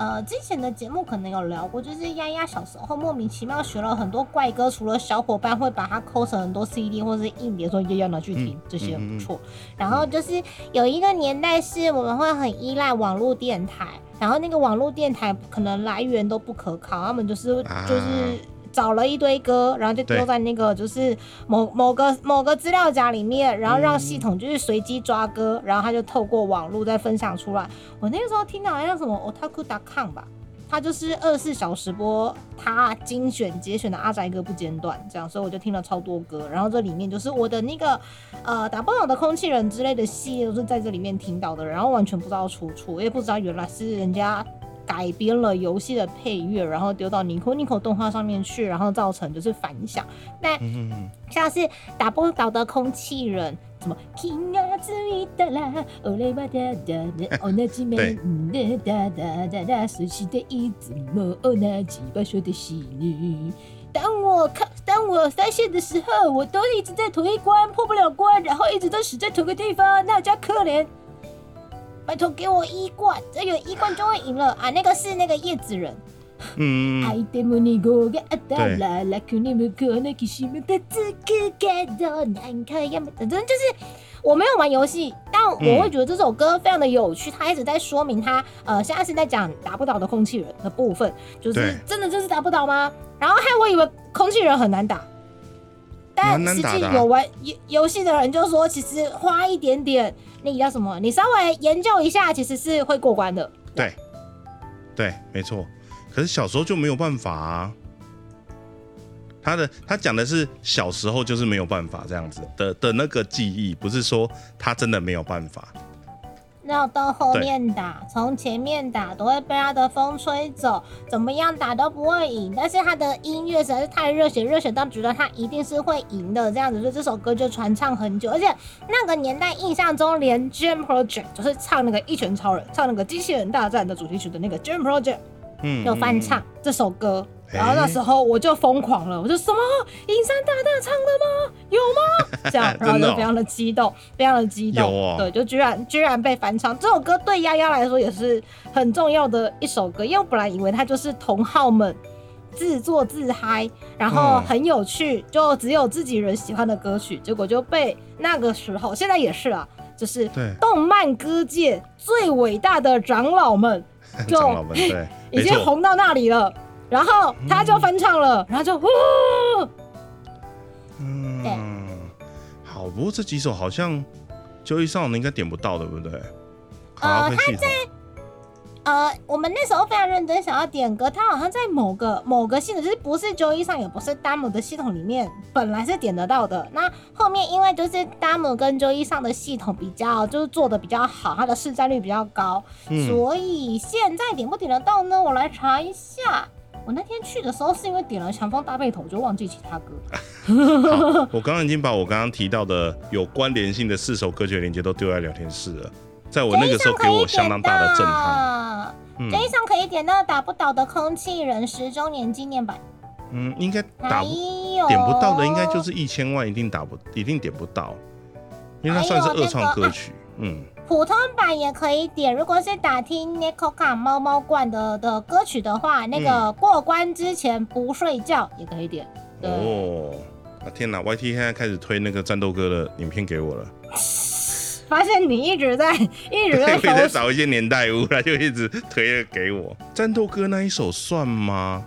呃，之前的节目可能有聊过，就是丫丫小时候莫名其妙学了很多怪歌，除了小伙伴会把它抠成很多 CD 或是硬碟，说丫丫拿去听，嗯这些不错。然后就是有一个年代是我们会很依赖网络电台，然后那个网络电台可能来源都不可靠，他们就是啊就是。找了一堆歌，然后就丢在那个就是某某个某个资料夹里面，然后让嗯系统就是随机抓歌，然后他就透过网络再分享出来。我那个时候听到好像什么 otaku.com 吧，他就是二十四小时播他精选节选的阿宅歌不间断，这样，所以我就听了超多歌。然后这里面就是我的那个呃打不倒的空气人之类的系列都是在这里面听到的，然后完全不知道出处，我也不知道原来是人家。改编了游戏的配乐，然后丢到 Nico Nico 动画上面去，然后造成就是反响。那嗯嗯像是打不倒的空气人，什么 King 啊，自己的啦，哦嘞吧哒哒，哦那几对门哒哒哒哒，熟悉的一字母，哦那几把说的戏女。当我看，当我发现的时候，我都一直在同一关破不了关，然后一直都死在同个地方，那叫可怜。拜托给我一冠，这有一冠就会赢了啊！那个是那个叶子人。嗯嗯相手も濁があったら楽に向こうの岸も立つくけど何回やめた，反正就是我没有玩游戏，但我会觉得这首歌非常的有趣，它一直在说明它呃现在是在讲打不倒的空气人的部分，就是对真的就是打不倒吗？然后害我以为空气人很难打。但实蛮难打的啊际有玩游游戏的人就说，其实花一点点 那个叫什么，你稍微研究一下，其实是会过关的。对对，没错。可是小时候就没有办法啊。他的他讲的是小时候就是没有办法这样子的的那个记忆，不是说他真的没有办法。要到后面打，从前面打都会被他的风吹走，怎么样打都不会赢。但是他的音乐实在是太热血，热血到觉得他一定是会赢的，这样子，所以这首歌就传唱很久。而且那个年代印象中，连 Jam Project 就是唱那个一拳超人，唱那个机器人大战的主题曲的那个 Jam Project 嗯，有翻唱嗯。这首歌。哎然后那时候我就疯狂了，我就什么银山大大唱的吗？(laughs) 这样，然后就非常的激动，非常的激动。哦。对，就居然居然被翻唱。这首歌对丫丫来说也是很重要的一首歌，因为我本来以为它就是同好们自作自嗨，然后嗯。很有趣，就只有自己人喜欢的歌曲，结果就被那个时候，现在也是啊，就是，动漫歌界最伟大的长老们就长老们对，(laughs) 已，经红到那里了。然后他就翻唱了，然后就呼，嗯，好，不过这几首好像就一少年应该点不到，对不对？卡拉 OK 系统，呃，我们那时候非常认真想要点歌，他好像在某个某个系统，就是不是周一上，也不是 Damo 的系统里面，本来是点得到的。那后面因为就是 Damo 跟周一上的系统比较，就是做的比较好，它的市占率比较高，嗯，所以现在点不点得到呢？我来查一下。我那天去的时候是因为点了《强风大背头》，我就忘记其他歌。(laughs) 我刚刚已经把我刚刚提到的有关联性的四首歌曲的链接都丢在聊天室了，在我那个时候给我相当大的震撼。这一上可以点到打不倒的空气人十周年纪念版，嗯，应该打不点不到的，应该就是一千万一定打不一定点不到，因为它算是二创歌曲。嗯，普通版也可以点。如果是打听 Nicoca 猫猫罐的的歌曲的话，那个过关之前不睡觉也可以点。对，哦，啊天哪！YT 现在开始推那个战斗歌的影片给我了，发现你一直在 (laughs) 一直我在也在搜找一些年代物，他就一直推了给我。战斗歌那一首算吗？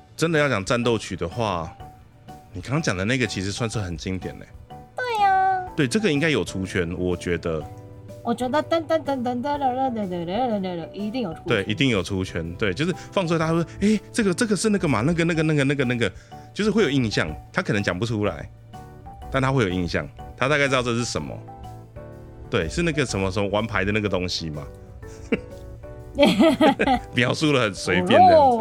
真的要讲战斗曲的话，你刚刚讲的那个其实算是很经典嘞。对呀、对，这个应该有出圈，我觉得我觉得噔噔噔噔噔噔噔噔噔噔一定有出。对，一定有出圈。对，就是放出来，大家会说，哎、这个这个是那个嘛，那个那个那个那个那个，就是会有印象，他可能讲不出来，但他会有印象，他大概知道这是什么。对，是那个什么什么玩牌的那个东西吗？描述的很随便这样子。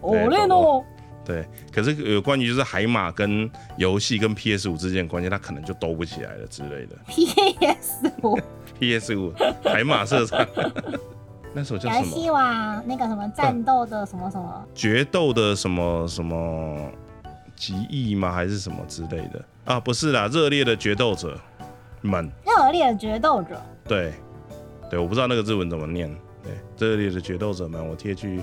哦嘞哦，对，可是有关于就是海马跟游戏跟 PS 五之间的关系，它可能就兜不起来了之类的。PS 五，PS 五海马射场，(laughs) 那首叫什游戏么？王那个什么战斗的什么什么，决斗的什么什么极意吗？还是什么之类的？啊，不是啦，热烈的决斗者们。热烈的决斗者，对，对，我不知道那个日文怎么念。对，热烈的决斗者们，我贴去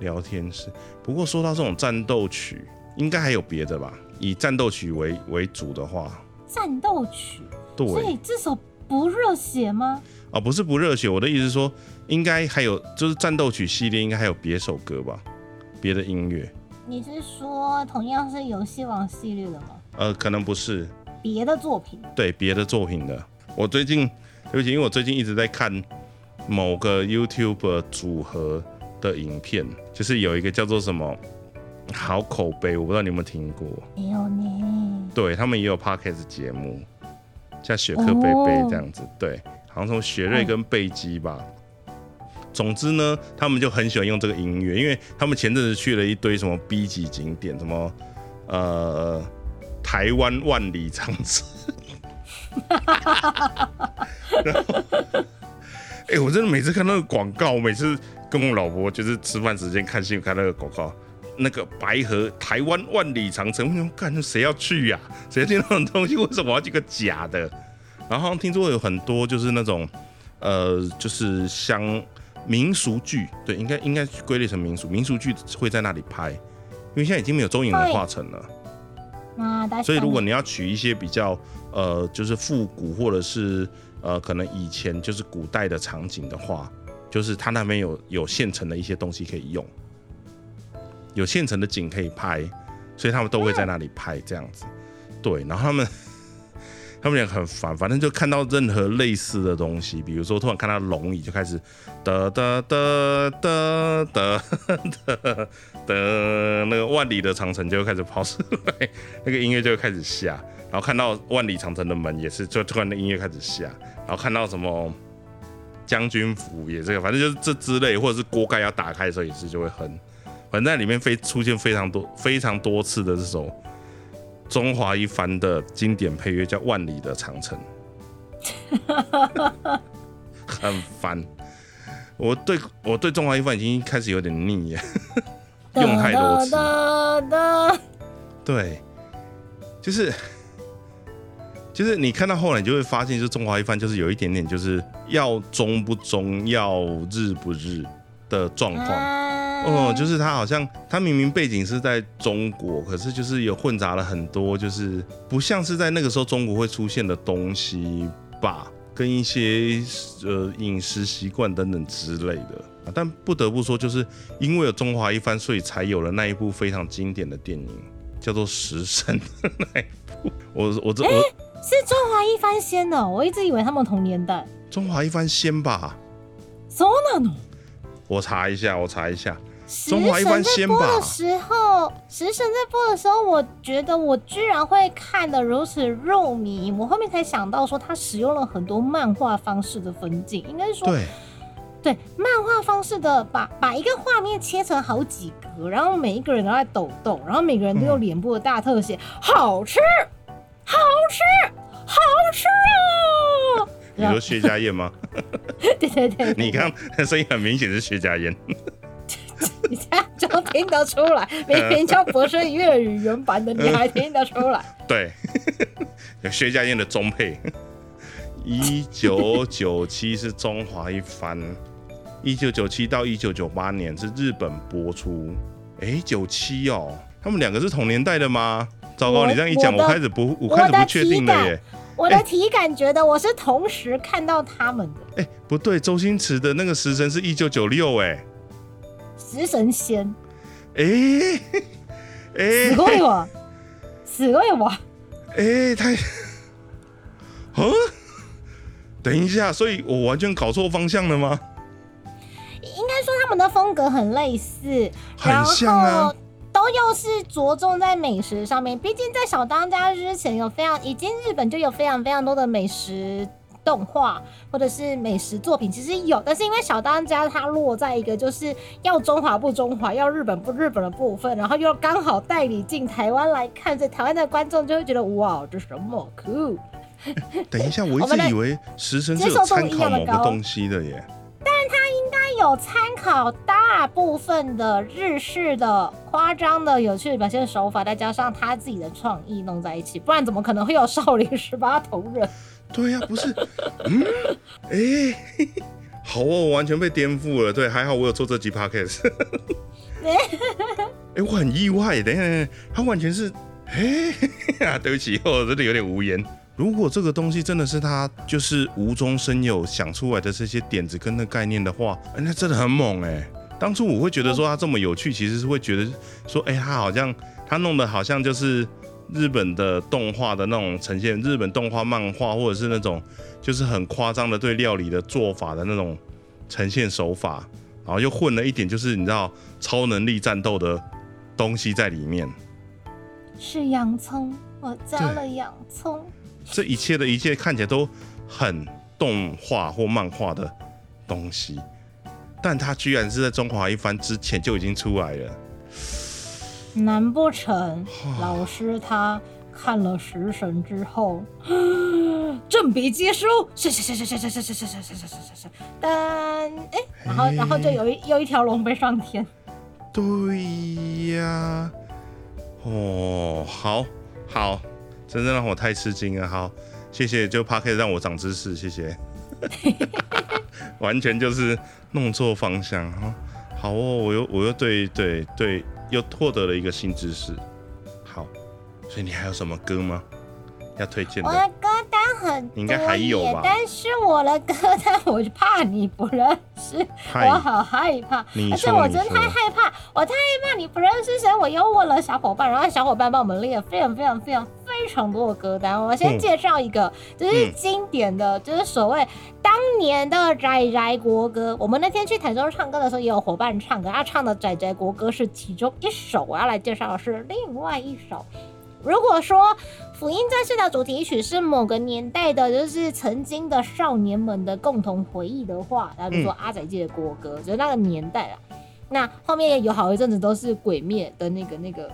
聊天室。不过说到这种战斗曲，应该还有别的吧？以战斗曲为为主的话，战斗曲，对所以对，这首不热血吗？哦，不是不热血，我的意思是说，应该还有就是战斗曲系列，应该还有别首歌吧？别的音乐，你是说同样是游戏王系列的吗？呃，可能不是，别的作品？对别的作品的。我最近，对不起，因为我最近一直在看某个 YouTube 组合的影片，就是有一个叫做什么好口碑，我不知道你有没有听过。没有呢。对他们也有 podcast 节目，像雪克贝贝这样子。对，好像从雪瑞跟贝基吧。总之呢，他们就很喜欢用这个音乐，因为他们前阵子去了一堆什么 B 级景点，什么呃台湾万里长城。(laughs) 然后，哎、我真的每次看那个广告，我每次跟我老婆就是吃饭时间看新闻看那个广告，那个白河台湾万里长城，我想干谁要去呀、谁要去那种东西？为什么要去个假的？然后听说有很多就是那种呃，就是像民俗剧，对，应该应该归类成民俗，民俗剧会在那里拍，因为现在已经没有中影文化城了。所以如果你要取一些比较呃，就是复古或者是呃，可能以前就是古代的场景的话，就是他那边有有现成的一些东西可以用，有现成的景可以拍，所以他们都会在那里拍这样子。对，然后他们 (laughs) 他们也很烦，反正就看到任何类似的东西，比如说突然看到龙椅就开始哒哒哒哒哒哒哒，那个万里的长城就会开始跑出来，那个音乐就会开始下，然后看到万里长城的门也是，就突然的音乐开始下，然后看到什么将军府也这个，反正就是这之类，或者是锅盖要打开的时候也是就会哼，反正在里面非出现非常多非常多次的这首中华一番的经典配乐叫《万里的长城》，(laughs) 很烦。我对我对中华一番已经开始有点腻了，(laughs) 用太多次对，就是就是你看到后来，你就会发现，就是中华一番就是有一点点就是要中不中，要日不日的状况。啊哦，就是他好像他明明背景是在中国，可是就是有混杂了很多，就是不像是在那个时候中国会出现的东西吧，跟一些呃饮食习惯等等之类的。啊但不得不说，就是因为有中华一番，所以才有了那一部非常经典的电影，叫做《食神》的那一部。我我这我是中华一番先的，我一直以为他们同年代。中华一番先吧，そうなの？我查一下，我查一下。食中华一番神在先吧播的时候，食神在播的时候，我觉得我居然会看得如此入迷。我后面才想到说，他使用了很多漫画方式的分镜，应该是说对，对漫画方式的把把一个画面切成好几格，然后每一个人都在抖动，然后每个人都嗯有脸部的大特写，好吃， 好吃，好吃哦！你说薛家燕吗？(laughs) 对对对，你刚刚声音很明显是薛家燕。(laughs) 你这样就听得出来，明明就不是粤语原版的，你还听得出来？(laughs) 对，薛家燕的中配，一九九七是中华一番，一九九七到一九九八年是日本播出。哎，九七哦，他们两个是同年代的吗？糟糕，我你这样一讲，我的我开始不，我开始不确定了耶。我的体感觉得我是同时看到他们的哎，不对，周星驰的那个食神是一九九六，哎，食神仙，哎，哎すごいわ，すごいわ。哎，太，啊，等一下，所以我完全搞错方向了吗？应该说他们的风格很类似，很然像啊后 都又是着重在美食上面。毕竟在小当家之前，有非常已经日本就有非常非常多的美食动画或者是美食作品，其实有，但是因为小当家它落在一个就是要中华不中华，要日本不日本的部分，然后又刚好代理进台湾来看，所以台湾的观众就会觉得哇，这什么酷？(laughs) 等一下，我一直以为食神是有参考某个东西的耶。(laughs) 但是他有参考大部分的日式的夸张的有趣的表现手法，再加上他自己的创意弄在一起，不然怎么可能会有少林十八铜人？对呀，不是，嗯，哎，(laughs) 好哦，我完全被颠覆了。对，还好我有做这集 podcast。(laughs) 哎，我很意外，等下他完全是，哎，(laughs) 对不起，我真的有点无言。如果这个东西真的是他就是无中生有想出来的这些点子跟那概念的话，那真的很猛哎！当初我会觉得说他这么有趣，其实是会觉得说，哎，他好像他弄的好像就是日本的动画的那种呈现，日本动画漫画或者是那种就是很夸张的对料理的做法的那种呈现手法，然后又混了一点就是你知道超能力战斗的东西在里面。是洋葱，我加了洋葱。这一切的一切看起来都很动画或漫画的东西，但它居然是在中华一番之前就已经出来了。难不成老师他看了《食神》之后，(gasps) 正笔疾书，是是是是是是是是是是是是是，但哎，然后然后就有一有一条龙飞上天。对呀，哦，好好。真的让我太吃惊了，好，谢谢，就 p a r k 让我长知识，谢谢，(laughs) 完全就是弄错方向啊，好哦，我又我又对对对，又获得了一个新知识，好，所以你还有什么歌吗？要推荐的？很应该还有吧，但是我的歌单我就怕你不认识，我好害怕，而且我真太害怕，我太害怕你不认识，谁我又问了小伙伴，然后小伙伴帮我们列了非常非常非常非常多的歌单。我先介绍一个，就是经典的，就是所谓当年的宅宅国歌。我们那天去台中唱歌的时候，也有伙伴唱歌，他唱的宅宅国歌是其中一首，我要来介绍的是另外一首。如果说《福音战士》的主题曲是某个年代的，就是曾经的少年们的共同回忆的话，那比如说阿仔界的国歌，就是那个年代啊。那后面有好一阵子都是鬼灭的那个那个，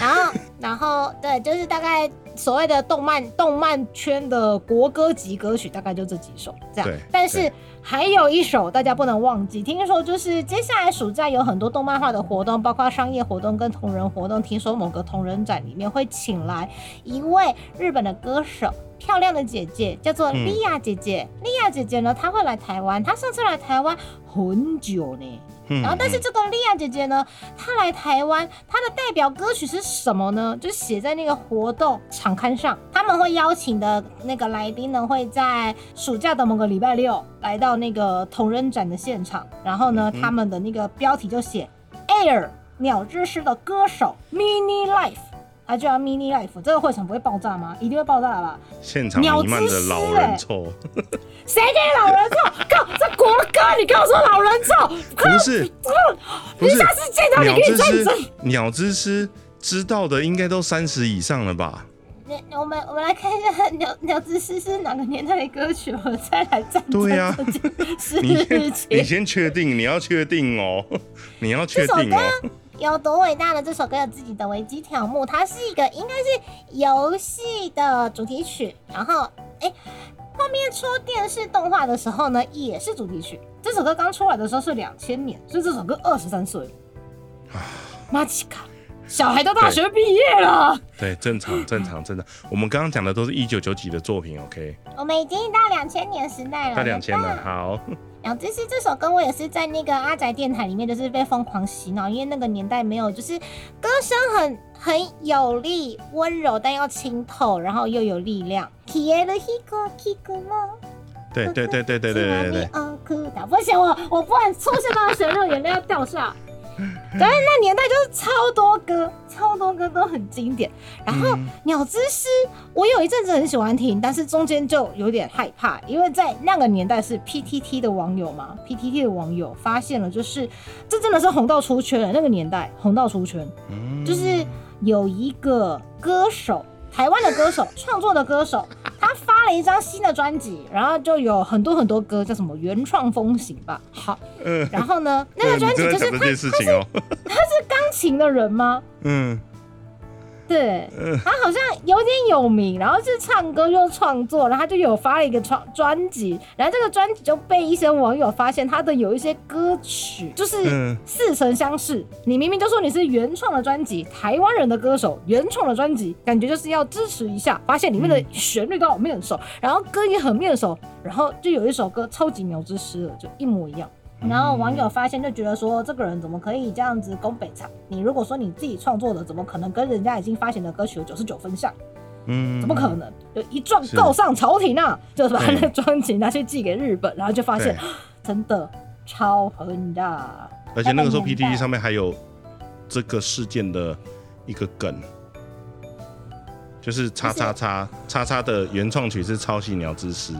然后 (laughs) 然后对，就是大概所谓的动漫动漫圈的国歌级歌曲，大概就这几首这样。但是还有一首大家不能忘记，听说就是接下来暑假有很多动漫化的活动，包括商业活动跟同人活动。听说某个同人展里面会请来一位日本的歌手，漂亮的姐姐叫做莉亚姐姐。莉亚姐姐呢，她会来台湾，她上次来台湾很久呢。然后，但是这个莉亚姐姐呢，她来台湾，她的代表歌曲是什么呢？就写在那个活动场刊上。他们会邀请的那个来宾呢，会在暑假的某个礼拜六来到那个同人展的现场。然后呢，他们的那个标题就写 Air 鸟之诗的歌手 Mini Life。他就要 mini life，这个会场不会爆炸吗？一定会爆炸吧？现场弥漫着老人臭，(laughs) 谁给老人臭？(laughs) 靠，这国歌你跟我说老人臭？不是，不是，下次见到你可以认真。鸟之诗知道的应该都三十以上了吧？那我们我们来看一下鸟鸟之诗是哪个年代的歌曲，我再来赞对呀，(laughs) 你你先确定，你要确定哦，你要确定哦。有多伟大的这首歌有自己的维基条目，它是一个应该是游戏的主题曲，然后哎，后面出电视动画的时候呢，也是主题曲。这首歌刚出来的时候是两千年，所以这首歌二十三岁。马奇卡，小孩都大学毕业了。对，正常，正常，正常。我们刚刚讲的都是一九九几的作品，OK。我们已经到两千年时代了。到两千了，好。然后这是这首歌，我也是在那个阿宅电台里面，就是被疯狂洗脑，因为那个年代没有，就是歌声很很有力、温柔，但又清透，然后又有力量。对对对对对对对对。不行，我我不能出现到旋律，眼泪要掉下。(laughs) 对，那年代就是超多歌，超多歌都很经典。然后《鸟之诗》，我有一阵子很喜欢听，但是中间就有点害怕，因为在那个年代是 PTT 的网友嘛，PTT 的网友发现了，就是这真的是红到出圈了。那个年代红到出圈，就是有一个歌手。台湾的歌手创作的歌手，(laughs) 他发了一张新的专辑，然后就有很多很多歌，叫什么原创风行吧。好，然后呢，那个专辑就是他，他是他是钢琴的人吗？嗯。对，他好像有点有名，然后是唱歌又创作，然后他就有发了一个创专辑，然后这个专辑就被一些网友发现他的有一些歌曲就是似曾相识。你明明就说你是原创的专辑，台湾人的歌手原创的专辑，感觉就是要支持一下。发现里面的旋律都好面熟，然后歌也很面熟，然后就有一首歌超级牛之诗了，就一模一样。然后网友发现就觉得说，这个人怎么可以这样子攻北唱？你如果说你自己创作的，怎么可能跟人家已经发行的歌曲有九十九分像？嗯，怎么可能？就一撞告上朝廷啊！就是把他的专辑拿去寄给日本，然后就发现真的超很大。而且那个时候 PTT 上面还有这个事件的一个梗，就是叉叉叉叉叉的原创曲是抄袭鸟之诗，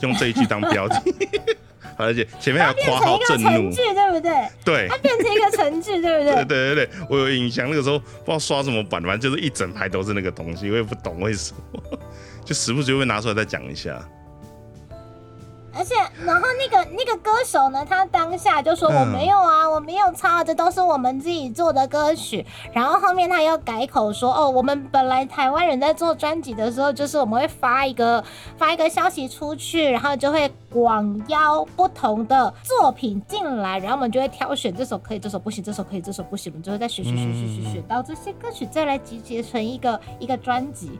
用这一句当标题。(laughs) 而且前面还夸号震怒，对不对？对，它变成一个成句，对不对？(laughs) 对对对对，我有印象，那个时候不知道刷什么版，反正就是一整排都是那个东西，我也不懂为什么，(laughs) 就时不时会拿出来再讲一下。而且，然后那个那个歌手呢，他当下就说：“我没有啊，我没有抄，这都是我们自己做的歌曲。”然后后面他又改口说：“哦，我们本来台湾人在做专辑的时候，就是我们会发一个发一个消息出去，然后就会广邀不同的作品进来，然后我们就会挑选这首可以，这首不行，这首可以，这首不行，我们就会再选选选选选选到这些歌曲再来集结成一个一个专辑。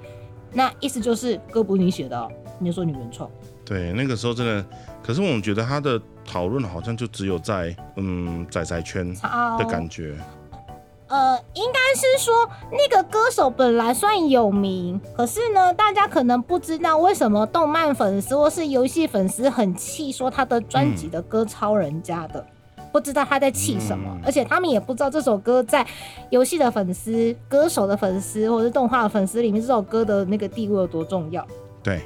那意思就是歌不是你写的，哦你就说你原创。”对，那个时候真的，可是我们觉得他的讨论好像就只有在嗯仔仔圈的感觉。呃，应该是说那个歌手本来算有名，可是呢，大家可能不知道为什么动漫粉丝或是游戏粉丝很气，说他的专辑的歌抄人家的，不知道他在气什么，而且他们也不知道这首歌在游戏的粉丝、歌手的粉丝或者是动画的粉丝里面，这首歌的那个地位有多重要。对，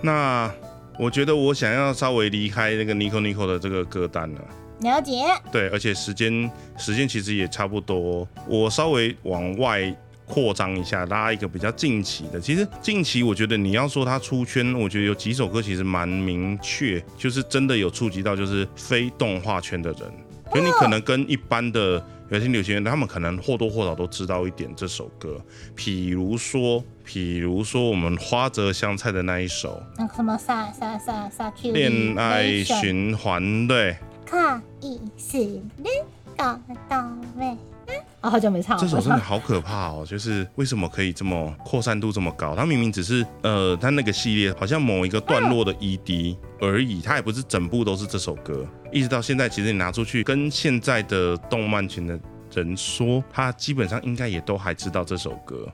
那。我觉得我想要稍微离开那个 Nico Nico 的这个歌单了。了解。对，而且时间时间其实也差不多，我稍微往外扩张一下，拉一个比较近期的。其实近期我觉得你要说他出圈，我觉得有几首歌其实蛮明确，就是真的有触及到就是非动画圈的人，所以你可能跟一般的。有些流行乐，他们可能或多或少都知道一点这首歌，比如说，比如说我们花泽香菜的那一首，那什么啥啥啥啥 Q 恋爱循环，对，可以是你到到位。啊，好久没唱这首真的好可怕哦！(laughs) 就是为什么可以这么扩散度这么高？它明明只是呃，它那个系列好像某一个段落的 ED 而已，它也不是整部都是这首歌。一直到现在，其实你拿出去跟现在的动漫群的人说，他基本上应该也都还知道这首歌。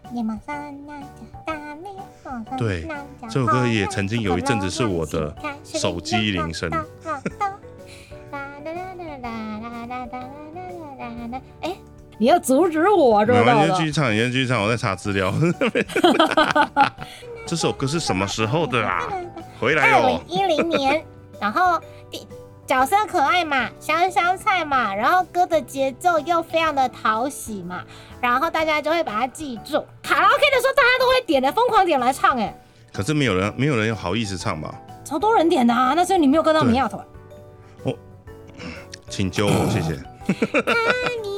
对，这首歌也曾经有一阵子是我的手机铃声。(laughs) (laughs) 哎。你要阻止我，知道吗？你先继续唱，你先继续唱，我在查资料。(laughs) 这首歌是什么时候的啊？回来二零一零年，然后角色可爱嘛，香香菜嘛，然后歌的节奏又非常的讨喜嘛，然后大家就会把它记住。卡拉 OK 的时候，大家都会点的，疯狂点来唱，哎。可是没有人，没有人好意思唱吧？超多人点的啊！那时候你没有跟到米亚团。哦，请救我，谢谢。(laughs)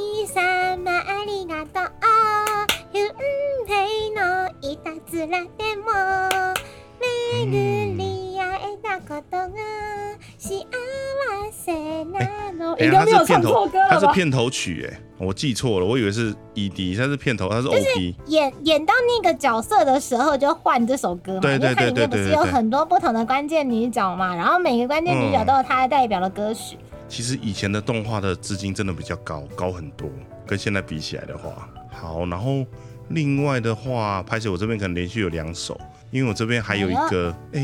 哎，他是片头，他是片头曲，哎，我记错了，我以为是 ED，他是片头，他是 OP。演演到那个角色的时候就换这首歌嘛，对对对对对，不是有很多不同的关键女角嘛，然后每个关键女角都有她代表的歌曲。其实以前的动画的资金真的比较高，高很多，跟现在比起来的话。好，然后另外的话，拍摄我这边可能连续有两首，因为我这边还有一个，哎、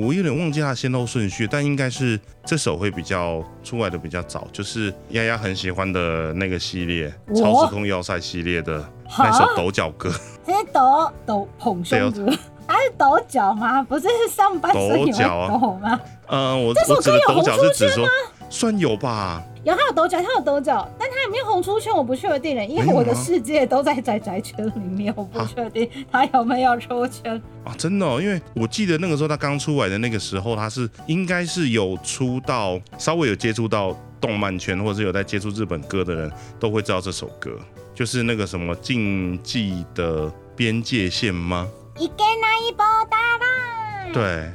我有点忘记它先后顺序，但应该是这首会比较出来的比较早，就是丫丫很喜欢的那个系列《超时空要塞》系列的那首抖脚歌，这是抖抖捧胸歌，它是抖脚吗？不是上半身也会抖脚啊。抖吗？呃，我这首我指的歌有抖脚是指说算有吧，有，他有抖脚，他有抖脚，但他有没有红出圈，我不确定了，因为我的世界都在宅宅圈里面，我不确定他有没有出圈。啊，真的、哦，因为我记得那个时候他刚出来的那个时候，他是应该是有出到稍微有接触到动漫圈，或者是有在接触日本歌的人都会知道这首歌，就是那个什么禁忌的边界线吗？一个那一波大浪，，对，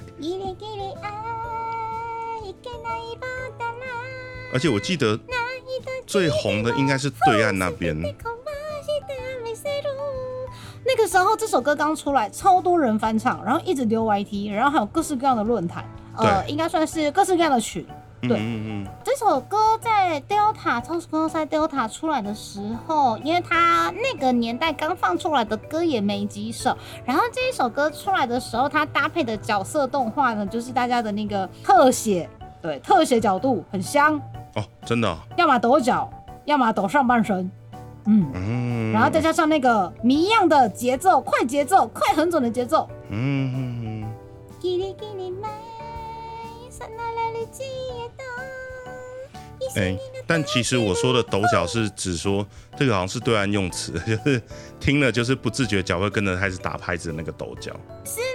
而且我记得最红的应该是对岸那边，那个时候这首歌刚出来，超多人翻唱，然后一直丢 YT，然后还有各式各样的论坛，呃，对。应该算是各式各样的群。嗯对嗯嗯，这首歌在 Delta 超时空赛 Delta 出来的时候，因为它那个年代刚放出来的歌也没几首，然后这一首歌出来的时候，它搭配的角色动画呢，就是大家的那个特写，对，特写角度很香，哦，真的、哦，要么抖脚，要么抖上半身，嗯。嗯，然后再加上那个谜一样的节奏，快节奏，快很准的节奏。嗯嗯嗯，哎、但其实我说的抖脚是指说这个好像是对岸用词，(laughs) 就是听了就是不自觉脚会跟着开始打拍子的那个抖脚。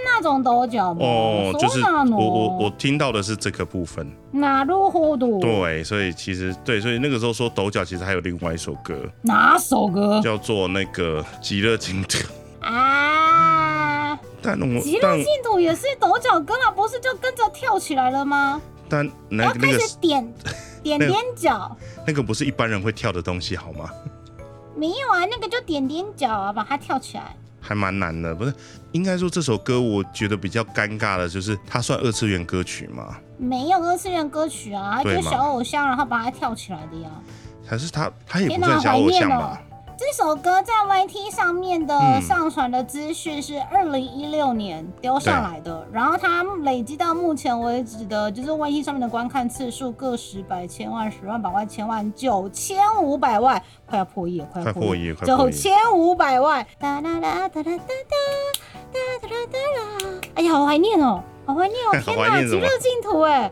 那种抖脚吗？哦，就是そうなの我我我听到的是这个部分，哪路糊涂？对，所以其实对，所以那个时候说抖脚，其实还有另外一首歌哪首歌叫做那个《极乐净土》，啊？(laughs) 但我极乐但净土也是抖脚歌嘛，不是就跟着跳起来了吗？但那然后开那个始点 (laughs) 点那个点脚，那个不是一般人会跳的东西好吗？没有啊，那个就点点脚啊，把它跳起来。还蛮难的，不是？应该说这首歌我觉得比较尴尬的就是它算二次元歌曲吗？没有二次元歌曲啊，它就是小偶像，然后把它跳起来的呀。还是他，他也不算小偶像吧？！这首歌在 YT 上面的嗯上传的资讯是二零一六年丢上来的，然后它累积到目前为止的，就是 YT 上面的观看次数个十百千万、十万、百万、千万、九千五百万，快要破亿了，快要破亿九千五百万！哒啦啦哒啦哒哒哒哒哒哒啦！哎呀，好怀念哦，好怀念哦！(laughs) 天哪，极乐净土哎！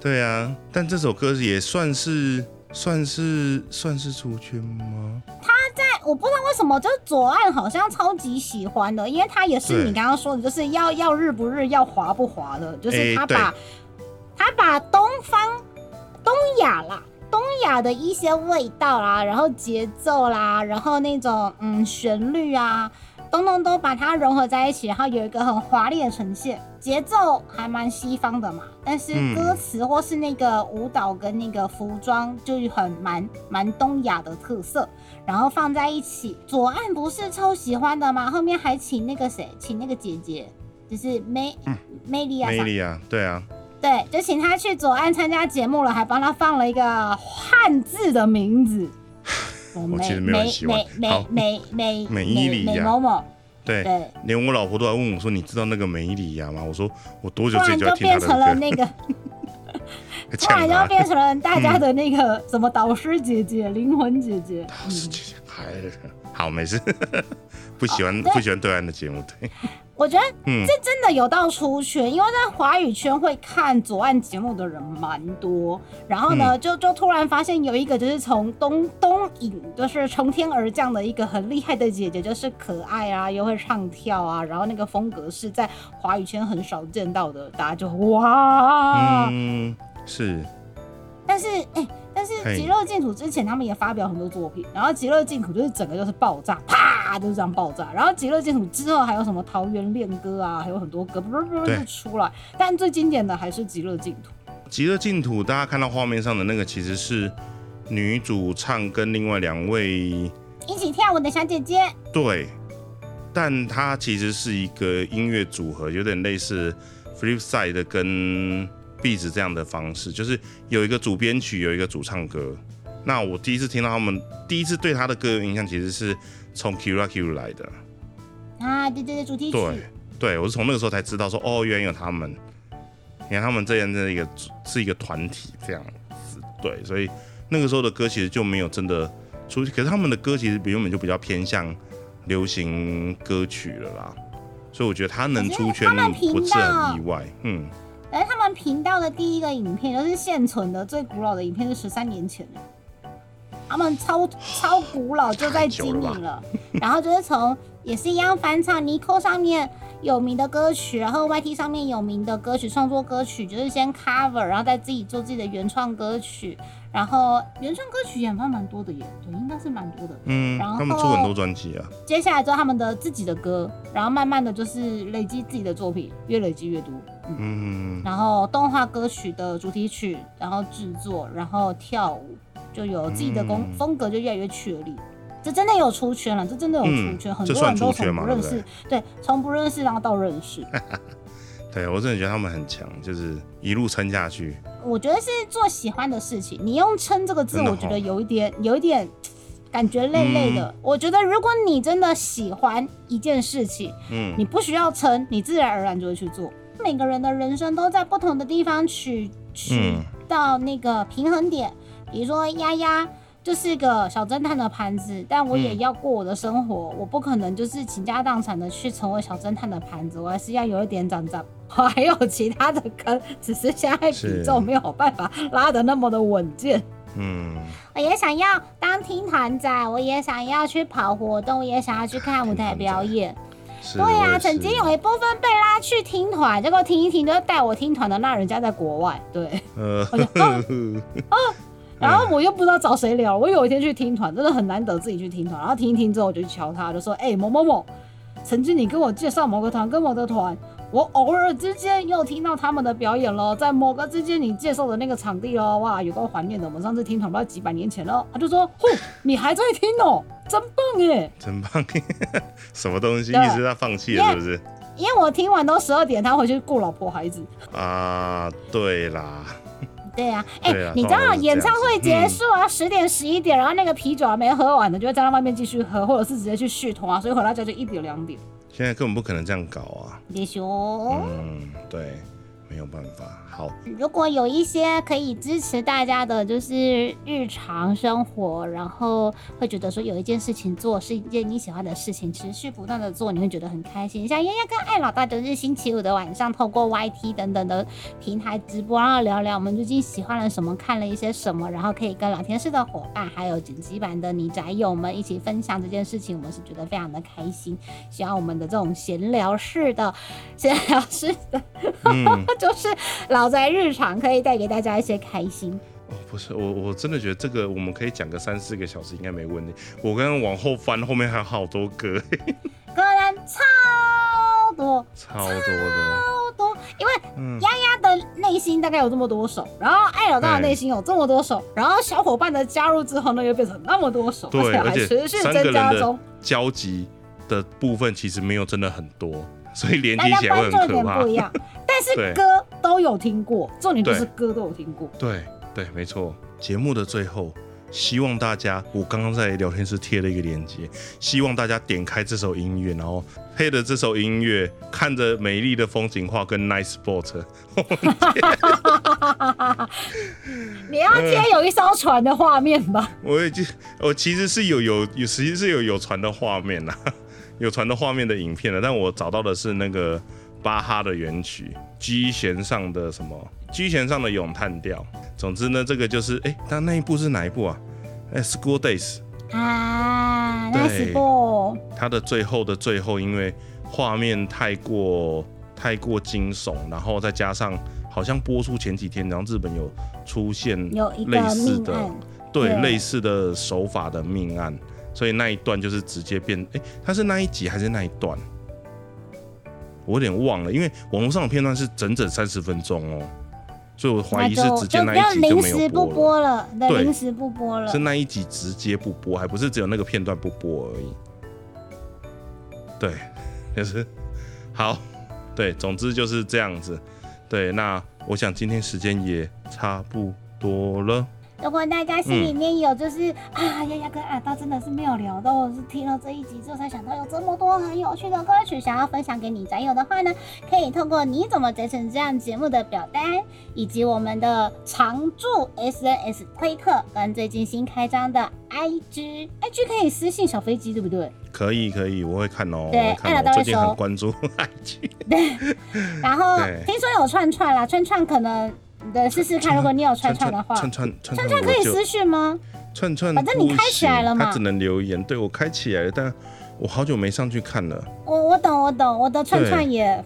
对啊，但这首歌也算是算是算是出圈吗？我不知道为什么，就是左岸好像超级喜欢的，因为他也是你刚刚说的，就是要要日不日，要滑不滑的，就是他把、他把东方东亚啦。东亚的一些味道啦，然后节奏啦，然后那种嗯旋律啊，东东都把它融合在一起，然后有一个很华丽的呈现。节奏还蛮西方的嘛，但是嗯歌词或是那个舞蹈跟那个服装就是很蛮蛮东亚的特色。然后放在一起。左岸不是超喜欢的吗？后面还请那个谁，请那个姐姐，就是梅梅丽亚上，梅丽啊，对啊，对，就请她去左岸参加节目了，还帮她放了一个汉字的名字。我我其实没有很喜欢美好美美美伊里美亚某某，对，对，连我老婆都来问我说：“你知道那个美伊里亚吗？”我说：“我多久之前就要听变成了那个？(laughs) (laughs) ”突然就。变成了大家的那个什么导师姐姐、灵魂姐姐。导师姐姐还好没事，(laughs) 不喜欢不喜欢对岸的节目，对，我觉得嗯这真的有到出圈，因为在华语圈会看左岸节目的人蛮多。然后嗯呢，就就突然发现有一个就是从东东影，就是从天而降的一个很厉害的姐姐，就是可爱啊，又会唱跳啊，然后那个风格是在华语圈很少见到的，大家就哇。嗯，是但是哎、但是嘿。极乐净土之前他们也发表很多作品，然后极乐净土就是整个就是爆炸，啪就是这样爆炸。然后极乐净土之后还有什么桃园恋歌啊，还有很多歌不不不就出来，但最经典的还是极乐净土。极乐净土，大家看到画面上的那个其实是女主唱跟另外两位一起跳舞的小姐姐，对，但它其实是一个音乐组合，有点类似 Flipside 的跟 Beats 这样的方式，就是有一个主编曲，有一个主唱歌。那我第一次听到他们，第一次对他的歌有印象，其实是从 Kira Q 来的。啊，对对对，主题曲。对对我是从那个时候才知道说，哦，原来有他们，你看他们这样的一个是一个团体这样子，对，所以那个时候的歌其实就没有真的出，可是他们的歌其实原本就比较偏向流行歌曲了啦，所以我觉得他能出圈不是很意外，嗯。频道的第一个影片就是现存的最古老的影片，是十三年前的。他们超超古老就在经营了，(laughs) 然后就是从也是一样翻唱 Nico 上面有名的歌曲，然后 YT 上面有名的歌曲创作歌曲，就是先 cover，然后再自己做自己的原创歌曲，然后原创歌曲也蛮蛮多的耶，对，应该是蛮多的。嗯，然后他们出很多专辑啊。接下来之后他们的自己的歌，然后慢慢的就是累积自己的作品，越累积越多。嗯，然后动画歌曲的主题曲，然后制作，然后跳舞。就有自己的风风格，就越来越确立。这真的有出圈了，这真的有出圈，很多人都从不认识，对，从不认识然后到认识。(laughs) 对我真的觉得他们很强，就是一路撑下去。我觉得是做喜欢的事情，你用“撑”这个字，我觉得有一点，有一点感觉累累的。我觉得如果你真的喜欢一件事情，嗯，你不需要撑，你自然而然就会去做。每个人的人生都在不同的地方取取到那个平衡点。比如说，丫丫就是个小侦探的盘子，但我也要过我的生活，我不可能就是倾家荡产的去成为小侦探的盘子，我还是要有一点长长。我还有其他的坑，只是现在比重没有办法拉的那么的稳健。嗯，我也想要当听团仔，我也想要去跑活动，我也想要去看舞台表演。对呀，曾经有一部分被拉去听团，结果听一听就带我听团的那人家在国外。对，(laughs) 呃，(laughs) 然后我又不知道找谁聊，我有一天去听团，真的很难得自己去听团。然后听一听之后，我就去敲他，就说：“哎，某某某，曾经你跟我介绍某个团跟某个团，我偶尔之间又听到他们的表演了，在某个之间你介绍的那个场地哦，哇，有够怀念的。我们上次听团不知道几百年前了。”他就说：“嚯，你还在听哦，真棒哎，真棒！(laughs) 什么东西？意思他放弃了是不是？因为我听完都十二点，他回去顾老婆孩子啊。对啦。(laughs) ”对啊，哎，你知道演唱会结束啊，十点十一点，然后那个啤酒还没喝完的，就会站在外面继续喝，或者是直接去续团啊，所以回到家就一点两点。现在根本不可能这样搞啊！别说，嗯，对。没有办法。好，如果有一些可以支持大家的，就是日常生活，然后会觉得说有一件事情做是一件你喜欢的事情，持续不断的做，你会觉得很开心。像丫丫跟艾老大都是星期五的晚上，透过 YT 等等的平台直播，然后聊聊我们最近喜欢了什么，看了一些什么，然后可以跟老天室的伙伴，还有剪辑版的你宅友们一起分享这件事情，我们是觉得非常的开心。希望我们的这种闲聊式的闲聊式的，(laughs) 就是老宅日常可以带给大家一些开心。哦，不是我我真的觉得这个我们可以讲个三四个小时应该没问题。我刚刚往后翻，后面还有好多歌，超多超多的超多，因为丫丫的内心大概有这么多首，然后艾老大的内心有这么多首，然后小伙伴的加入之后呢，又变成那么多首，对，而且持续增加中，交集的部分其实没有真的很多。所以连接起来会很可怕。不一样，(laughs) 但是歌都有听过，重点就是歌都有听过。对对，没错。节目的最后，希望大家，我刚刚在聊天室贴了一个链接，希望大家点开这首音乐，然后配着这首音乐，看着美丽的风景画跟 nice boat。(laughs) (laughs) 你要贴有一艘船的画面吧？我已经，我其实是有有有，实际是有有船的画面呐。有传的画面的影片了，但我找到的是那个巴哈的原曲机弦上的什么机弦上的咏叹调。总之呢，这个就是哎，但那一部是哪一部啊？哎，School Days 啊，那是部。它的最后的最后，因为画面太过太过惊悚，然后再加上好像播出前几天，然后日本有出现类似的对类似的手法的命案。所以那一段就是直接变，哎，它是那一集还是那一段？我有点忘了，因为网络上的片段是整整三十分钟哦，所以我怀疑是直接那一集就没有播了，对，临时不播了，是那一集直接不播，还不是只有那个片段不播而已。对，(laughs) 就是好，对，总之就是这样子。对，那我想今天时间也差不多了。如果大家心里面有就是、啊，丫丫跟阿道真的是没有聊到，我是听了这一集之后才想到有这么多很有趣的歌曲想要分享给你宅友的话呢，可以透过你怎么宅成这样节目的表单，以及我们的常驻 SNS 推特跟最近新开张的 IG，IG 可以私信小飞机对不对？可以可以，我会看哦，对看哦，艾拉都会最近很收关注 IG。对然后听说有串串啦，串串可能对试试看，如果你有串串的话，串串串串串串可以私讯吗？串串，反正你开起来了嘛他只能留言。对我开起来了，但我好久没上去看了。我我懂我懂，我的串串也，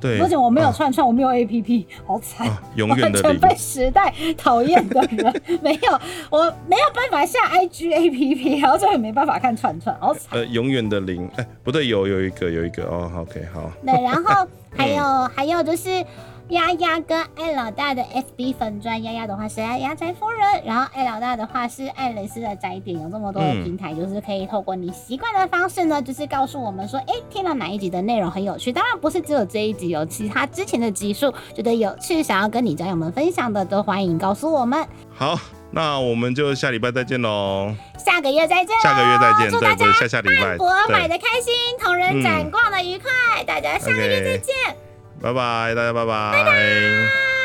对，而且我没有啊串串，我没有 APP，好惨。啊，永远的零。被时代讨厌的人，没有，我没有办法下 IG APP，然后就也没办法看串串，好惨。呃，永远的零，哎、不对，有有一个有一个哦，OK，好，对，然后还有还有就是丫丫跟艾老大的 FB 粉砖，丫丫的话是爱丫宅夫人，然后艾老大的话是爱蕾丝的宅点，有这么多的嗯平台，就是可以透过你习惯的方式呢，就是告诉我们说，哎，听了哪一集的内容很有趣，当然不是只有这一集，有其他之前的集数觉得有趣，想要跟你宅友们分享的，都欢迎告诉我们。好，那我们就下礼拜再见喽，下个月再见，下个月再见，祝大家下下礼拜，博买，的开心，同人展逛的愉快，大家下个月再见。拜拜，大家拜拜，